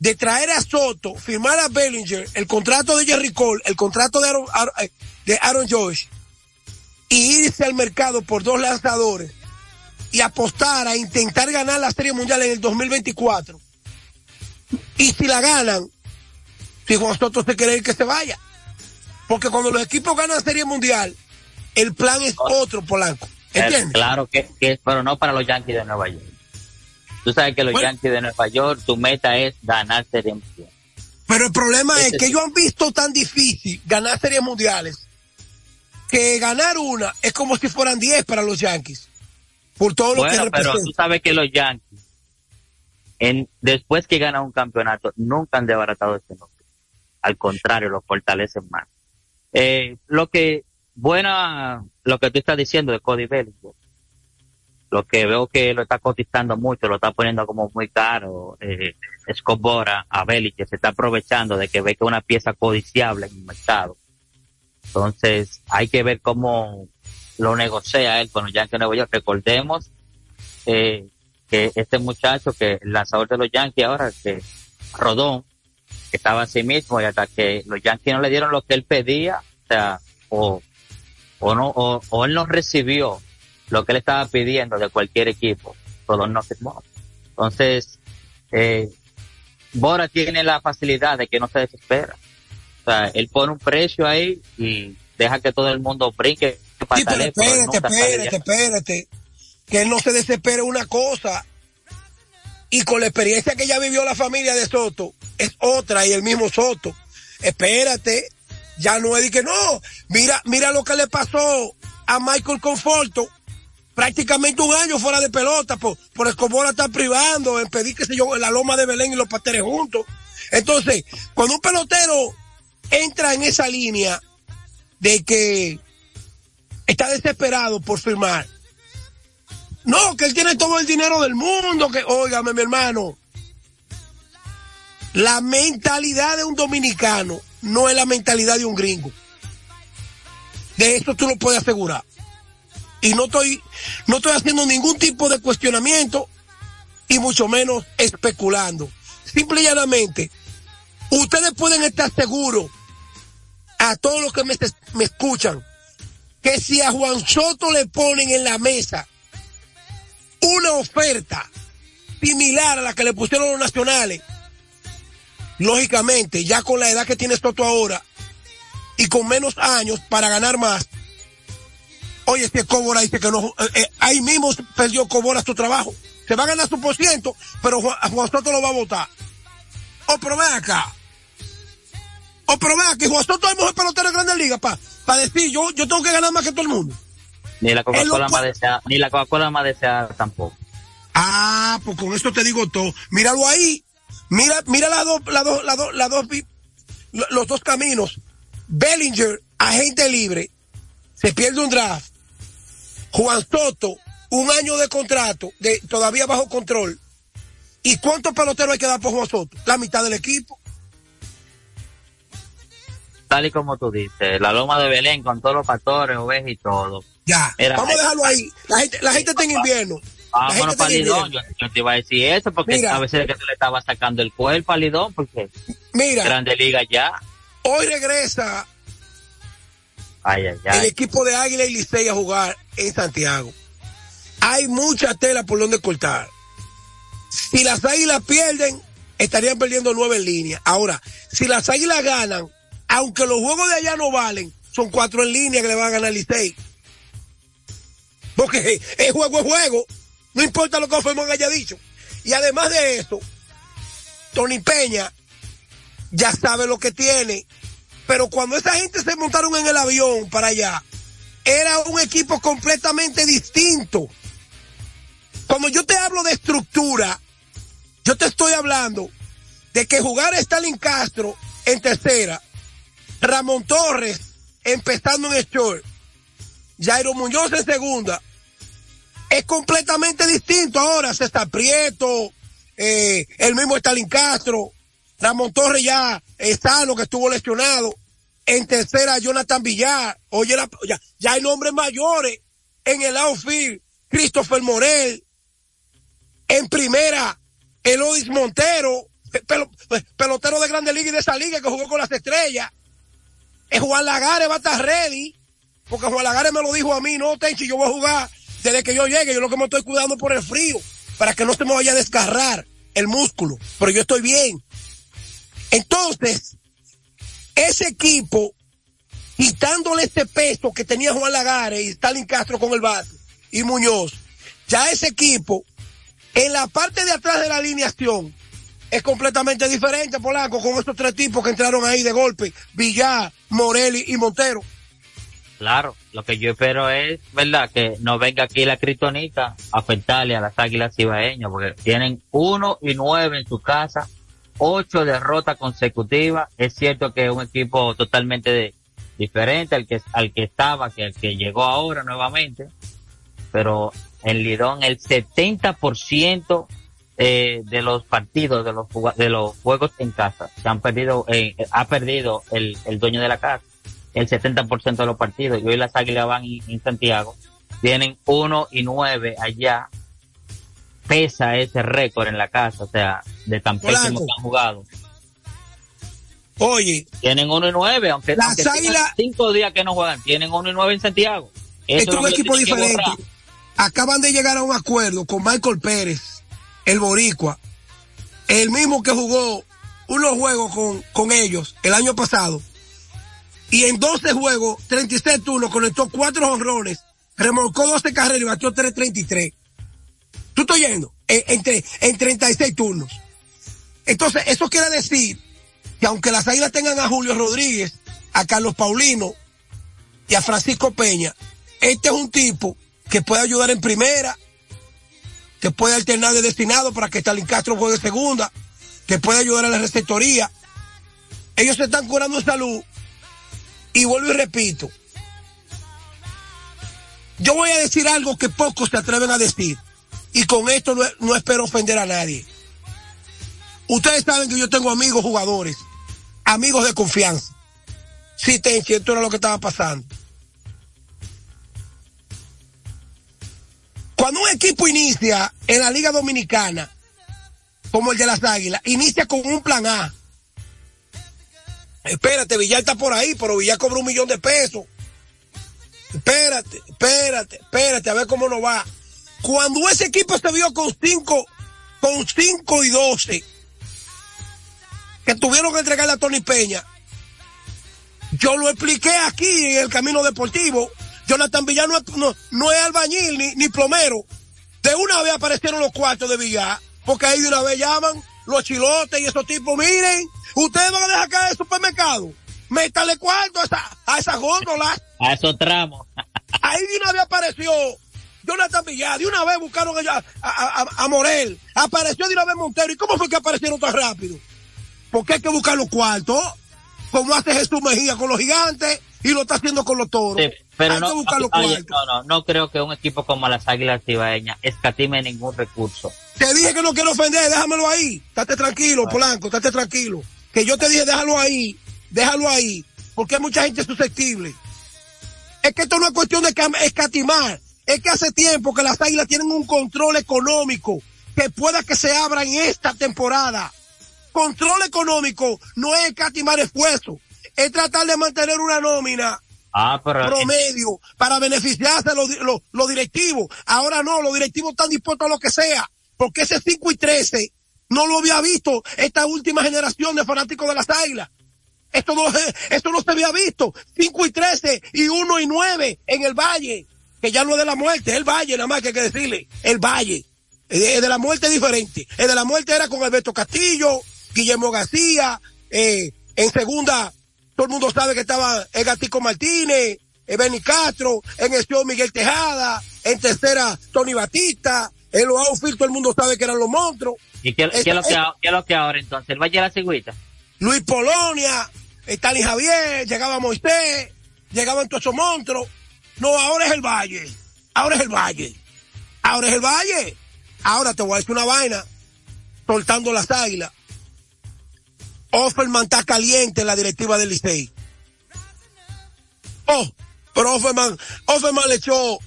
de traer a Soto, firmar a Bellinger, el contrato de Jerry Cole, el contrato de Aaron, Aaron- eh, de Aaron Josh, y irse al mercado por dos lanzadores y apostar a intentar ganar la Serie Mundial en el 2024. Y si la ganan, si Juan Soto se quiere ir, que se vaya. Porque cuando los equipos ganan Serie Mundial, el plan es otro, Polanco. ¿Entiendes? Eh, Claro que, que, pero no para los Yankees de Nueva York. Tú sabes que los Bueno. Yankees de Nueva York, tu meta es ganar Serie Mundial. Pero el problema es que sí. ellos han visto tan difícil ganar series mundiales que ganar una es como si fueran 10 para los Yankees. Por todo lo que Bueno, pero representa. tú sabes que los Yankees, en, después que ganan un campeonato, nunca han desbaratado ese nombre. Al contrario, lo fortalecen más. Eh, lo que, buena, lo que tú estás diciendo de Cody Bellinger, lo que veo que lo está cotizando mucho, lo está poniendo como muy caro, eh, Scott Bora a Bellinger se está aprovechando de que ve que es una pieza codiciable en el mercado. Entonces, hay que ver cómo lo negocia él con los Yankees de Nueva York. Recordemos eh, que este muchacho, que el lanzador de los Yankees ahora, que Rodón, que estaba así mismo y hasta que los Yankees no le dieron lo que él pedía, o sea, o, o no, o, o él no recibió lo que él estaba pidiendo de cualquier equipo, Rodón no firmó. Entonces, eh, Bora tiene la facilidad de que no se desespera. Sea, él pone un precio ahí y deja que todo el mundo brinque, Sí, pero espérate, espérate, espérate. Que él no se desespere una cosa. Y con la experiencia que ya vivió la familia de Soto, es otra y el mismo Soto. Espérate, ya no es de que no. Mira, mira lo que le pasó a Michael Conforto. Prácticamente un año fuera de pelota por, por Escobar la está privando en pedir que se yo en la loma de Belén y los pasteres juntos. Entonces, cuando un pelotero entra en esa línea de que está desesperado por firmar. No, que él tiene todo el dinero del mundo, que, óigame, mi hermano, la mentalidad de un dominicano no es la mentalidad de un gringo. De eso tú lo puedes asegurar. Y no estoy, no estoy haciendo ningún tipo de cuestionamiento y mucho menos especulando. Simple y llanamente, ustedes pueden estar seguros a todos los que me, me escuchan que si a Juan Soto le ponen en la mesa una oferta similar a la que le pusieron los nacionales, lógicamente, ya con la edad que tiene Soto ahora y con menos años para ganar más, oye, si Cobora dice que no, eh, eh, ahí mismo perdió Cobora su trabajo. Se va a ganar su por ciento, pero Juan, Juan Soto lo va a votar. O pero ven acá. O pero ven acá, Juan Soto es mejor pelotero de Grandes Ligas para pa decir yo, yo tengo que ganar más que todo el mundo. Ni la Coca-Cola más deseada, ni la Coca-Cola más deseada tampoco. Ah, pues con eso te digo todo. Míralo ahí. Mira, mira las dos, las dos, las dos, las dos, los dos caminos. Bellinger, agente libre, se pierde un draft. Juan Soto, un año de contrato, de, todavía bajo control. ¿Y cuántos peloteros hay que dar por Juan Soto? La mitad del equipo. Tal y como tú dices, la loma de Belén con todos los factores, ovejas y todo. Ya, Mira, vamos a dejarlo ahí. La gente, la gente está en invierno. Vámonos gente está para en Lidón, invierno. yo, yo te iba a decir eso porque Mira. a veces que tú le estabas sacando el cuerpo a Lidón porque Mira, Grande Liga ya. hoy regresa Ay, ay, el equipo de Águila y Licey a jugar en Santiago. Hay mucha tela por donde cortar. Si las Águilas pierden, estarían perdiendo nueve en línea. Ahora, si las Águilas ganan, aunque los juegos de allá no valen, son cuatro en línea que le van a ganar Licey. Porque el juego es juego. No importa lo que Fermón haya dicho. Y además de eso, Tony Peña ya sabe lo que tiene. Pero cuando esa gente se montaron en el avión para allá, era un equipo completamente distinto. Cuando yo te hablo de estructura, yo te estoy hablando de que jugar a Stalin Castro en tercera, Ramón Torres empezando en el short, Jairo Muñoz en segunda, es completamente distinto. Ahora se está Prieto, eh, el mismo Stalin Castro, Ramón Torres ya está lo que estuvo lesionado. En tercera, Jonathan Villar. Oye, ya, hay nombres mayores en el outfield. Christopher Morel. En primera, Elois Montero, pe- pelo- pe- pelotero de Grande Liga y de esa liga que jugó con las estrellas. Eh, Juan Lagares va a estar ready. Porque Juan Lagares me lo dijo a mí, no, Tenchi, yo voy a jugar desde que yo llegue. Yo lo que me estoy cuidando por el frío, para que no se me vaya a desgarrar el músculo. Pero yo estoy bien. Entonces, ese equipo quitándole este peso que tenía Juan Lagares y Stalin Castro con el bate y Muñoz, ya ese equipo, en la parte de atrás de la alineación, es completamente diferente, Polanco, con estos tres tipos que entraron ahí de golpe, Villar, Morelli y Montero. Claro, lo que yo espero es, ¿verdad? Que no venga aquí la critonita a afectarle a las águilas cibaeñas, porque tienen uno y nueve en su casa, ocho derrotas consecutivas. Es cierto que es un equipo totalmente diferente al que, al que estaba, que al que llegó ahora nuevamente, pero en Lidón el 70% eh, de los partidos, de los, de los juegos en casa, se han perdido, eh, ha perdido el, el dueño de la casa el 70% de los partidos. Y hoy las Águilas van en, Santiago. Tienen 1 y 9 allá. Pesa ese récord en la casa, o sea, de tan pésimo que han jugado. Oye, Tienen 1 y 9, aunque, Las aunque tengan Águilas- cinco días que no juegan, tienen 1 y 9 en Santiago. Eso es un equipo diferente. Acaban de llegar a un acuerdo con Michael Pérez, el boricua, el mismo que jugó unos juegos con, con ellos el año pasado. Y en 12 juegos, 36 turnos, conectó 4 honrones, remolcó 12 carreras y batió 333. ¿Tú estás yendo? En, en 36 turnos. Entonces, eso quiere decir que aunque las águilas tengan a Julio Rodríguez, a Carlos Paulino y a Francisco Peña, este es un tipo que puede ayudar en primera, que puede alternar de destinado para que Stalin Castro juegue segunda, que puede ayudar a la receptoría. Ellos se están curando en salud. Y vuelvo y repito, yo voy a decir algo que pocos se atreven a decir. Y con esto no, no espero ofender a nadie. Ustedes saben que yo tengo amigos jugadores, amigos de confianza. Sí, Tenchi, esto era lo que estaba pasando. Cuando un equipo inicia en la Liga Dominicana, como el de las Águilas, inicia con un plan A. Espérate, Villar está por ahí, pero Villar cobra un millón de pesos. Espérate, espérate, espérate, a ver cómo nos va. Cuando ese equipo se vio con cinco, con cinco y doce, que tuvieron que entregarle a Tony Peña, yo lo expliqué aquí en el camino deportivo. Jonathan Villar no, es- no- no es albañil ni, ni plomero. De una vez aparecieron los cuartos de Villar, porque ahí de una vez llaman los chilotes y esos tipos, miren, ustedes van a dejar caer el supermercado. Métale cuarto a esa, a esas góndolas. A esos tramos. Ahí de una vez apareció Jonathan Villar, de una vez buscaron a, a, a- a Morel, apareció de una vez Montero. ¿Y cómo fue que aparecieron tan rápido? Porque hay que buscar los cuartos, como hace Jesús Mejía con los gigantes y lo está haciendo con los toros. Sí, pero hay no, que buscar los oye, no, no, no creo que un equipo como las Águilas Cibaeñas escatime ningún recurso. Te dije que no quiero ofender, déjamelo ahí. Estate tranquilo, Polanco, estate tranquilo. Que yo te dije, déjalo ahí, déjalo ahí, porque hay mucha gente susceptible. Es que esto no es cuestión de escatimar, es que hace tiempo que las águilas tienen un control económico que pueda que se abra en esta temporada. Control económico no es escatimar esfuerzo, es tratar de mantener una nómina Ah, pero promedio para beneficiarse a los, los, los directivos. Ahora no, los directivos están dispuestos a lo que sea, porque ese 5 y 13 no lo había visto esta última generación de fanáticos de las águilas. Esto no, esto no se había visto. 5 y 13 y 1 y 9 en el Valle, que ya no es de la muerte, es el Valle, nada más que hay que decirle, el Valle. El de la muerte es diferente. El de la muerte era con Alberto Castillo, Guillermo García, eh, en segunda, todo el mundo sabe que estaba el Gatico Martínez, el Benny Castro, en el señor Miguel Tejada, en tercera Tony Batista, en los outfield todo el mundo sabe que eran los monstruos. ¿Y qué, qué es lo que, a- qué es lo que ahora entonces? ¿El Valle de la Cigüita? Luis Polonia, Stalin Javier, llegaba Moisés, llegaban todos esos monstruos. No, ahora es el Valle. Ahora es el Valle. Ahora es el Valle. Ahora te voy a decir una vaina. Soltando las águilas. Offerman está caliente en la directiva del Licey. Oh, pero Offerman, Offerman le echó,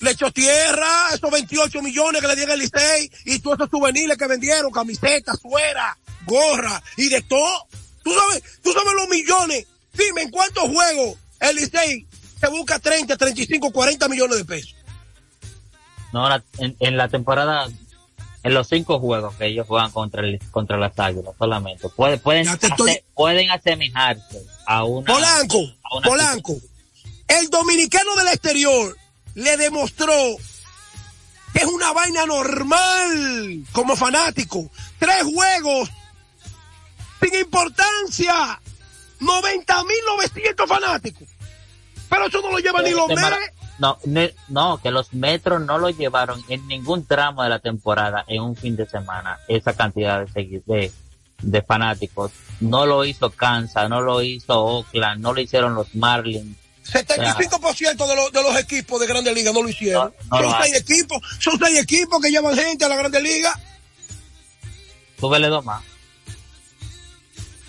le echó tierra, esos 28 millones que le dieron al Licey y todos esos souvenirs que vendieron, camisetas, suera, gorra y de todo. Tú sabes, tú sabes los millones. Dime, ¿en cuántos juegos el Licey se busca 30, 35, 40 millones de pesos? No, en la temporada en los cinco juegos que ellos juegan contra el, contra las águilas solamente. Pueden, pueden, estoy- pueden asemejarse a una. Polanco, a una Polanco, el dominicano del exterior le demostró que es una vaina normal como fanático. Tres juegos sin importancia. 90.900 fanáticos. Pero eso no lo lleva ni los Este meses. No, ne- no, que los metros no lo llevaron en ningún tramo de la temporada en un fin de semana, esa cantidad de, de, de fanáticos. No lo hizo Kansas, no lo hizo Oakland, no lo hicieron los Marlins. 75% de, los- de los equipos de Grandes Ligas no lo hicieron. No, no lo son seis equipos, son seis equipos que llevan gente a la Grandes Ligas. Súbele dos más.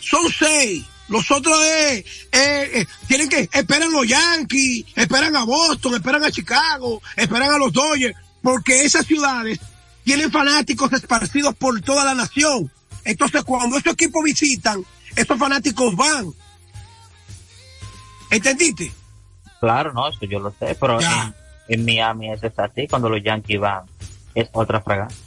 Son seis. Los otros eh, eh, tienen que, esperan los Yankees, esperan a Boston, esperan a Chicago, esperan a los Dodgers, porque esas ciudades tienen fanáticos esparcidos por toda la nación. Entonces, cuando estos equipos visitan, esos fanáticos van. ¿Entendiste? Claro, no, eso yo lo sé, pero en, en Miami eso es así, cuando los Yankees van, es otra fragancia.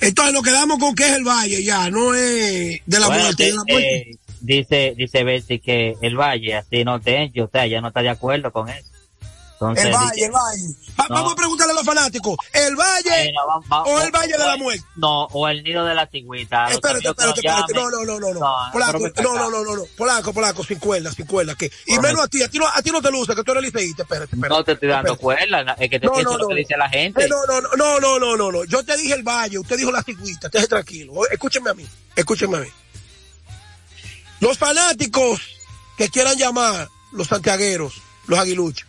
Entonces, nos quedamos con que es el Valle, ya, no es de la Bueno, muerte. de la eh, muerte. Dice, dice Betsy que el Valle, así no te o sea, ya no está de acuerdo con eso. Entonces, el Valle, dice- el Valle. Va- No. Vamos a preguntarle a los fanáticos, ¿el Valle Bueno, va- va- o el va- Valle de la muerte? No, o el nido de la cigüita. Espérate, espérate, espérate. No, no, no, no, no. No, Polaco, no, no, no, no, no. Polaco, polaco, sin cuerda, sin cuerda. Que, y Correcto. menos a ti, a ti no, a ti no te luce, que tú eres liceísta. Espérate, espérate. No te estoy dando espérate. cuerda, es que te No, no, lo no. que dice la gente. Eh, No, no, no, no, no, no, no, no. Yo te dije el valle, usted dijo la cigüita, estése tranquilo. Escúcheme a mí, escúcheme a mí. Los fanáticos que quieran llamar, los santiagueros, los aguiluchos,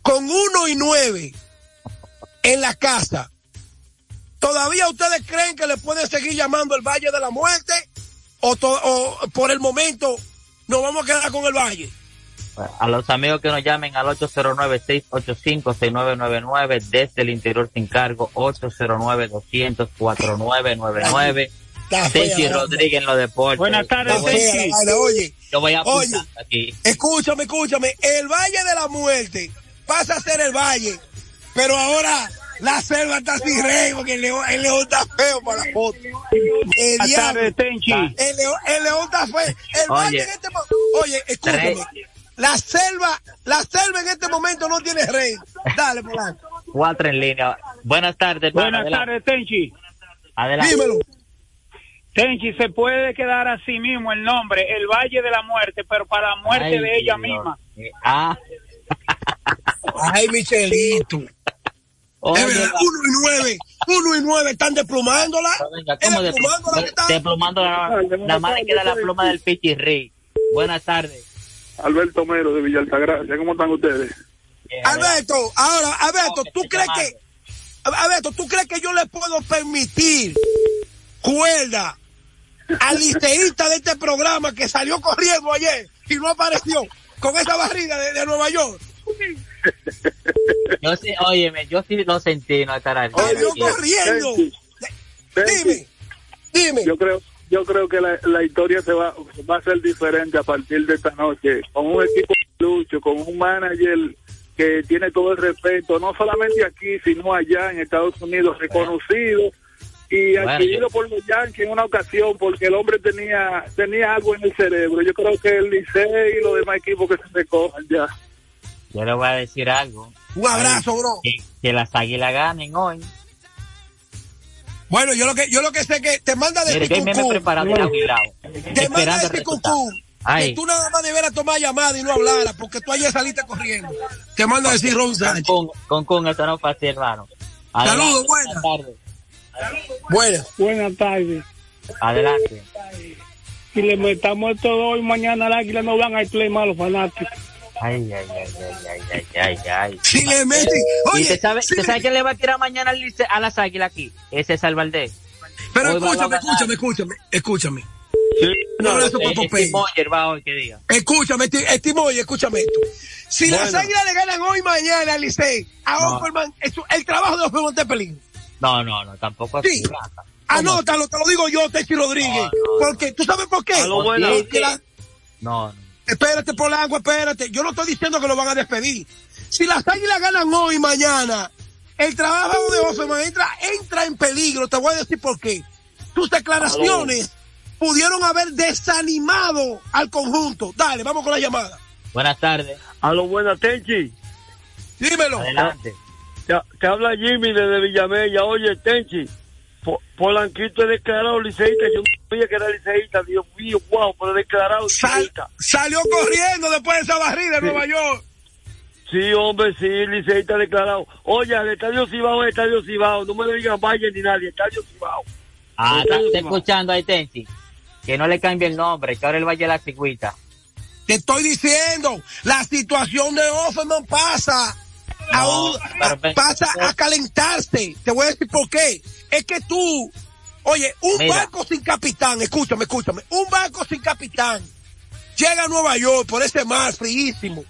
con uno y nueve en la casa, ¿todavía ustedes creen que le pueden seguir llamando el Valle de la Muerte? ¿O, o por el momento nos vamos a quedar con el Valle? A los amigos que nos llamen al 809-685-6999 desde el interior sin cargo, 809-200-4999. Vaina. Rodríguez en los deportes. Buenas tardes, vaina, oye, Yo voy a oye. aquí. Escúchame, escúchame. El Valle de la Muerte pasa a ser el Valle, pero ahora la selva está sin rey porque el león, el león está feo para la foto. El tardes, Tenchi. El león, el león está feo. El Oye. Valle en este mo- Oye, escúchame. La selva, la selva en este momento no tiene rey. Dale, Polanco. Cuatro en línea. Buenas tardes. Buenas tardes, Tenchi. Adelante. Dímelo. Tenchi, se puede quedar así mismo el nombre, el Valle de la Muerte, pero para la muerte Ay, de ella Dios. misma. Ah, Ay, Michelito. Oye, Es verdad, la- uno y nueve, uno y nueve están desplumándola. venga, Es ¿cómo desplumándola que está. Desplumando la, nada más le queda la pluma del Pichirri. Buenas tardes. Alberto Mero de Villa Altagracia, ¿cómo están ustedes? Alberto, ahora, Alberto, ¿tú crees que, Alberto, tú crees que yo le puedo permitir cuerda al liceísta de este programa que salió corriendo ayer y no apareció con esa barriga de, de Nueva York? Yo sí, óyeme, yo sí lo sentí no estar corriendo. Dime, dime. Yo creo, yo creo que la, la historia se va, va a ser diferente a partir de esta noche, con un equipo de lucho, con un manager que tiene todo el respeto, no solamente aquí, sino allá en Estados Unidos, reconocido y Bueno, adquirido yo- por los Yankees en una ocasión porque el hombre tenía tenía algo en el cerebro. Yo creo que el Licey y los demás equipos que se recojan ya. Yo le voy a decir algo. Un abrazo, bro. Que, que las águilas ganen hoy. Bueno, yo lo que yo lo que sé que te manda de Mire, me preparado. Te manda Esperando de. Picucú. Que tú nada más debieras tomar llamada y no hablar porque tú ayer saliste corriendo. Te manda a decir Ron Sánchez. con, con, con esto no fue así, hermano. Saludos, buenas. tardes. Buenas. Buenas tardes. Adelante. Si le metamos esto hoy, mañana al águila no van a play más los fanáticos. Ay, ay, ay, ay, ay, ay, ay, ay. Si le meten, ¿Y oye, usted sabe, si sabe quién le va a tirar mañana al a las águilas aquí? Ese es el Valdés. Pero Hoy escúchame, escúchame, escúchame, escúchame. No, No, eso eh. Steve Moyer va hoy que diga. Escúchame, Estimoy, escúchame esto. Si las Bueno. águilas le ganan hoy mañana al Licey, a No. Offerman, el trabajo de Offerman está en peligro. No, no, no, tampoco así. Sí. Anótalo, te lo digo yo, Techi Rodríguez. porque, ¿tú sabes por qué? A lo bueno. Porque la- No, no. Espérate, Polanco, espérate. Yo no estoy diciendo que lo van a despedir. Si las águilas ganan hoy y mañana, el trabajo de Offerman entra, entra en peligro. Te voy a decir por qué. Tus declaraciones pudieron haber desanimado al conjunto. Dale, vamos con la llamada. Buenas tardes. A lo buenas, Tenchi. Dímelo. Adelante. Te, te habla Jimmy desde Villamella. Oye, Tenchi, Po- Polanquito es declarado liceísta. Yo no sabía que era liceísta. Dios mío, wow, pero declarado liceísta. Salió corriendo después de esa barrida en Sí. Nueva York. Sí, hombre, sí, liceísta declarado. Oye, al Estadio Cibao, el Estadio Cibao. No me le digan Valle ni nadie, Estadio Cibao. Ah, El está, escuchando ahí, Tenchi. Que no le cambie el nombre, que ahora el Valle de la Cigüita. Te estoy diciendo, la situación de Offerman pasa. A un- pasa a calentarse. Te voy a decir por qué. Es que tú, oye, un Mira. barco sin capitán, escúchame, escúchame, un barco sin capitán llega a Nueva York por ese mar fríísimo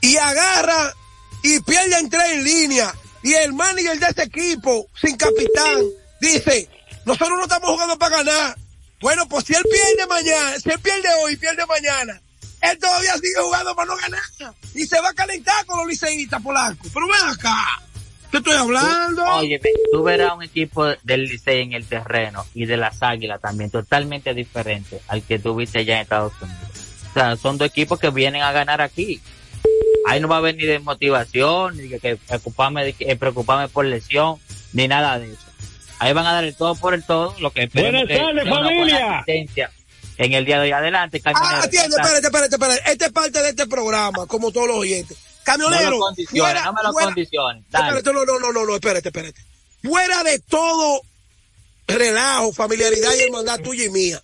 y agarra y pierde en tres en línea y el manager de ese equipo sin capitán dice, nosotros no estamos jugando para ganar. Bueno, pues si él pierde mañana, si él pierde hoy pierde mañana, él todavía sigue jugando para no ganar. Y se va a calentar con los liceístas polacos. Pero ven acá. ¿Qué estoy hablando? Oye, tú verás un equipo del Licey en el terreno y de las Águilas también totalmente diferente al que tuviste allá en Estados Unidos. O sea, son dos equipos que vienen a ganar aquí. Ahí no va a haber ni de motivación, ni que, que preocuparme, de que, eh, preocuparme por lesión, ni nada de eso. Ahí van a dar el todo por el todo, lo que esperemos Buenas que tardes, sea una buena familia. En el día de hoy. Adelante, Ah, camionero. atiende, espérate, espérate, espérate. Esta es parte de este programa, como todos los oyentes. No Camionero. lo condiciones, no me lo fuera- condiciones. Dale. Espérate, no, no, no, no, no, espérate, espérate. Fuera de todo relajo, familiaridad y hermandad tuya y mía.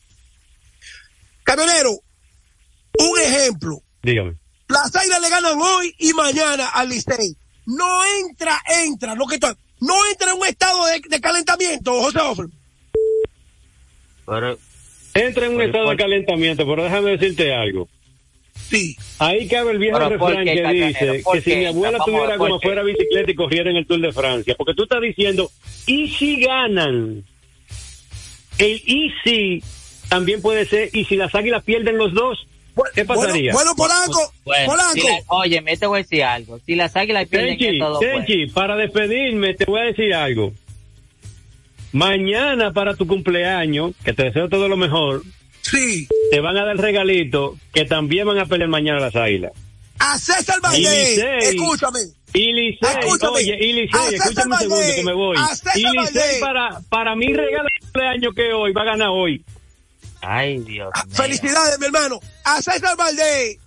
Camionero, un ejemplo. Dígame. Las águilas le ganan hoy y mañana al Licey. No entra, entra, lo que está- no entra en un estado de, de calentamiento, José Offer. Pero, Entra en un estado de calentamiento, pero déjame decirte algo. Sí. Ahí cabe el viejo Pero ¿por refrán qué, que dice ¿Por que si qué? mi abuela tuviera ¿por como qué? fuera bicicleta y corriera en el Tour de Francia, porque tú estás diciendo, ¿y si ganan? El y si también puede ser, ¿y si las águilas pierden los dos? ¿Qué pasaría? Bueno, Polanco, bueno, Polanco. si la- oye, me te voy a decir algo. Si las Águilas pierden Tenchi, Tenchi, para despedirme te voy a decir algo. Mañana para tu cumpleaños, que te deseo todo lo mejor, Sí. te van a dar regalito que también van a pelear mañana las águilas. A César Valdés, escúchame. Y Licey, Escúchame. oye, y Licey, escúchame un segundo que me voy. Y. Licey para, para mi regalo de cumpleaños que hoy va a ganar hoy. Ay, Dios mío. Felicidades, mi hermano. A César Valdés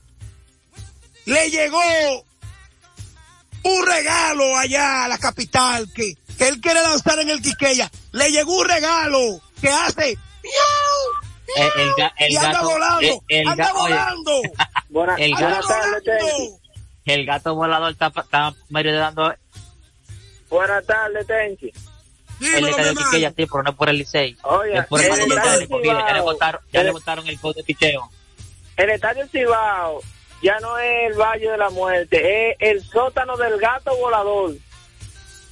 le llegó un regalo allá a la capital que, que él quiere lanzar en el Quiqueya. Le llegó un regalo que hace ¡miau! El, ga- el y anda gato, volando, el, anda anda gato, volando. el gato volador está, está medio dando Buenas tardes, Tenchi. el Dímelo, estadio hermano. Quiqueya, sí, pero no es por el Licey. Oye, es por el el Licey de estadio recogida. Ya le Cibao. votaron, ya le votaron el code de picheo. El estadio Cibao ya no es el Valle de la Muerte, es el sótano del gato volador.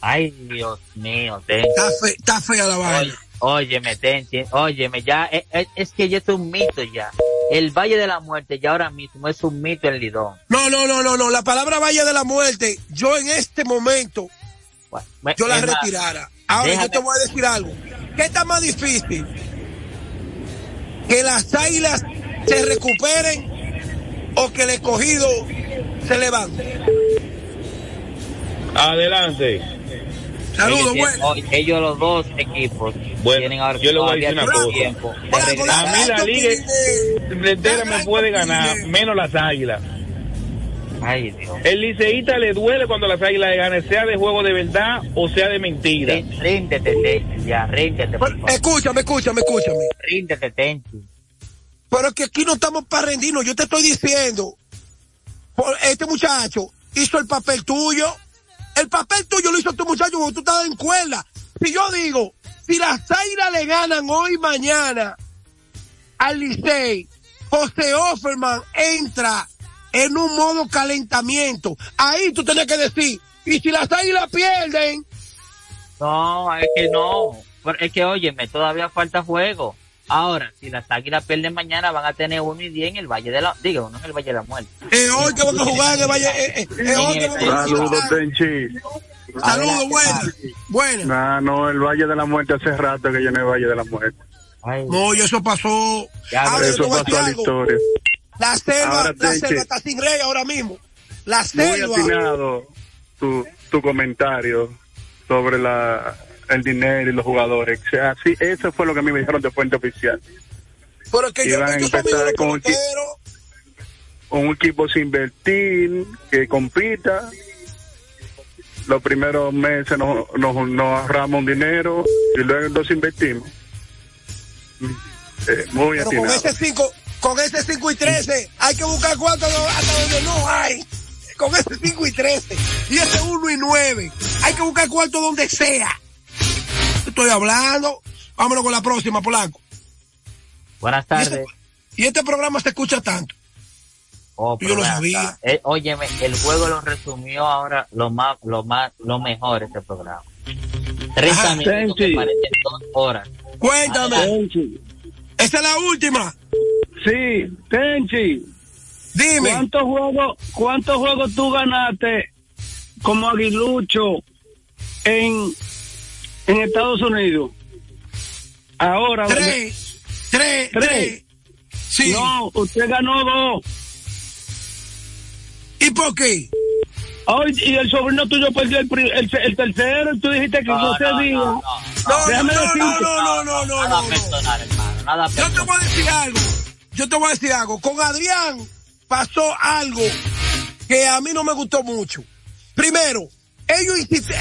Ay, Dios mío, Tenchi. Está, fe- está fea la vaina. Óyeme, Tenchi, óyeme, ya, es, es- es que ya es un mito ya. El Valle de la Muerte ya ahora mismo es un mito en Lidón. No, no, no, no, no. La palabra Valle de la Muerte, yo en este momento, yo la retirara. Ahora déjame- yo te voy a decir algo. ¿Qué está más difícil? Que las águilas se recuperen o que el escogido se levante. Adelante. Saludos, ellos, bueno. ellos los dos equipos tienen ahora yo le voy a decir una cosa. tiempo regresar. A mí la liga entera me puede ganar, menos las águilas. Ay, Dios. El liceísta le duele cuando las águilas le ganen, sea de juego de verdad o sea de mentira. Rí- Ríndete, Tenchi, ya, ríndete, por favor. Escúchame, escúchame, escúchame. Ríndete, Tenchi. Pero es que aquí no estamos para rendirnos. Yo te estoy diciendo, por este muchacho hizo el papel tuyo. El papel tuyo lo hizo este muchacho porque tú estabas en cuerda. Si yo digo, si las águilas le ganan hoy mañana al Licey, José Offerman entra en un modo calentamiento. Ahí tú tienes que decir, y si las águilas pierden, No, es que no. Es que, óyeme, todavía falta juego. Ahora, si las águilas pierden mañana, van a tener uno y diez en el Valle de la, digo, no en el Valle de la Muerte. Eh, hoy que van a jugar en el Valle, eh, eh, eh, hoy que van a Saludos. Tenchi. Saludos, buenas. Buenas. Nah, no, el Valle de la Muerte hace rato que yo no el Valle de la Muerte. No, y eso pasó. Ahora Eso a decir pasó a la historia. La selva, Ahora, la selva está sin rey ahora mismo. La Muy selva. atinado tu, tu comentario sobre la, el dinero y los jugadores. O sea, sí, eso fue lo que a mí me dijeron de fuente oficial. Pero es que Iban a yo amigo empezar con un, un equipo sin invertir, que compita. Los primeros meses nos, nos, nos ahorramos un dinero y luego entonces invertimos. Eh, muy Pero con atinado. ese 5, con ese 5 y 13, hay que buscar cuánto hasta donde no hay. Con ese 5 y 13 y ese 1 y 9, hay que buscar cuarto donde sea. Estoy hablando. Vámonos con la próxima, Polanco. Buenas tardes. Y este programa se escucha tanto. Oh, Yo lo sabía. Eh, óyeme, el juego lo resumió ahora lo más, lo más, lo mejor este programa. 30 Ajá. minutos que Tenchi. parecen dos horas. Cuéntame. Esa es la última. Sí, Tenchi. Dime. ¿Cuántos juegos, cuántos juegos tú ganaste como aguilucho en, en Estados Unidos? Ahora. Tres. Tres. Tres. Sí. No, usted ganó dos. ¿Y por qué? Ay, y el sobrino tuyo perdió el, el, el tercero y tú dijiste que No, se no, diga. no, No, Déjame no, no, no, no, no, Nada personal, hermano. Nada Yo te personal. voy a decir algo. Yo te voy a decir algo. Con Adrián pasó algo que a mí no me gustó mucho. Primero, ellos,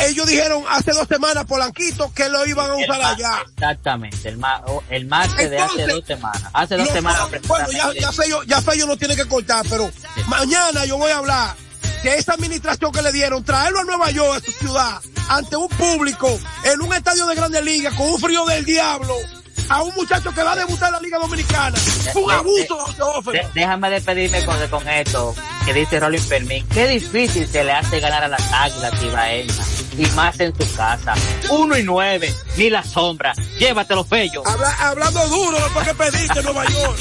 ellos dijeron hace dos semanas, Polanquito, que lo iban a usar allá. Exactamente, el, ma- o- el martes de hace dos semanas. Hace dos semanas. bueno, ya, ya Fello, ya Fello no tiene que cortar, pero mañana yo voy a hablar de esa administración que le dieron, traerlo a Nueva York, a su ciudad, ante un público, en un estadio de Grandes Ligas, con un frío del diablo, a un muchacho que va a debutar en la Liga Dominicana. Un de- abuso, De- déjame despedirme con, con esto que dice Rolling Fermín. Qué difícil se le hace ganar a las águilas ibaeñas y más en su casa. Uno y nueve, ni la sombra. Llévatelo, Fello. Habla- hablando duro después que pediste en Nueva York.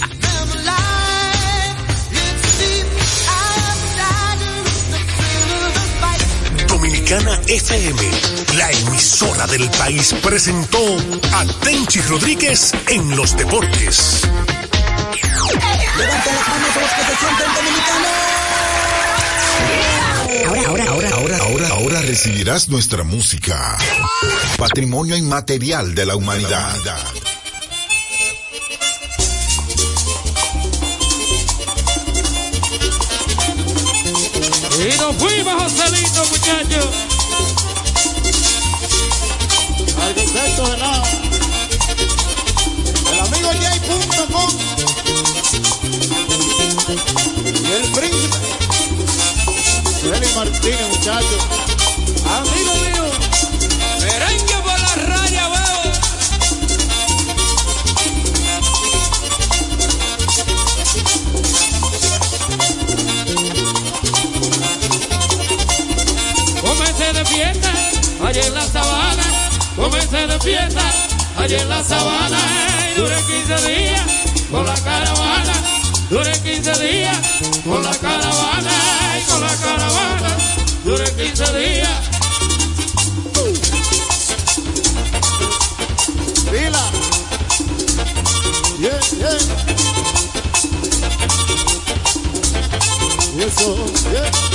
Dominicana FM, la emisora del país, presentó a Tenchi Rodríguez en los deportes. Ahora, ahora, ahora, ahora, ahora, ahora recibirás nuestra música. Patrimonio inmaterial de la humanidad. Y nos fuimos, Joselito, muchachos. Arquitecto de nada. El amigo J.com. Y el príncipe. Félix Martínez, muchachos. Amigo mío, merengue por la raya, veo. Comencé de fiesta, allá en la sabana. Comencé de fiesta, allá en la sabana. Y duré 15 días con la caravana. Duré 15 días con la caravana. Con la caravana. Duré 15 días. Pila. Bien, bien. Y eso.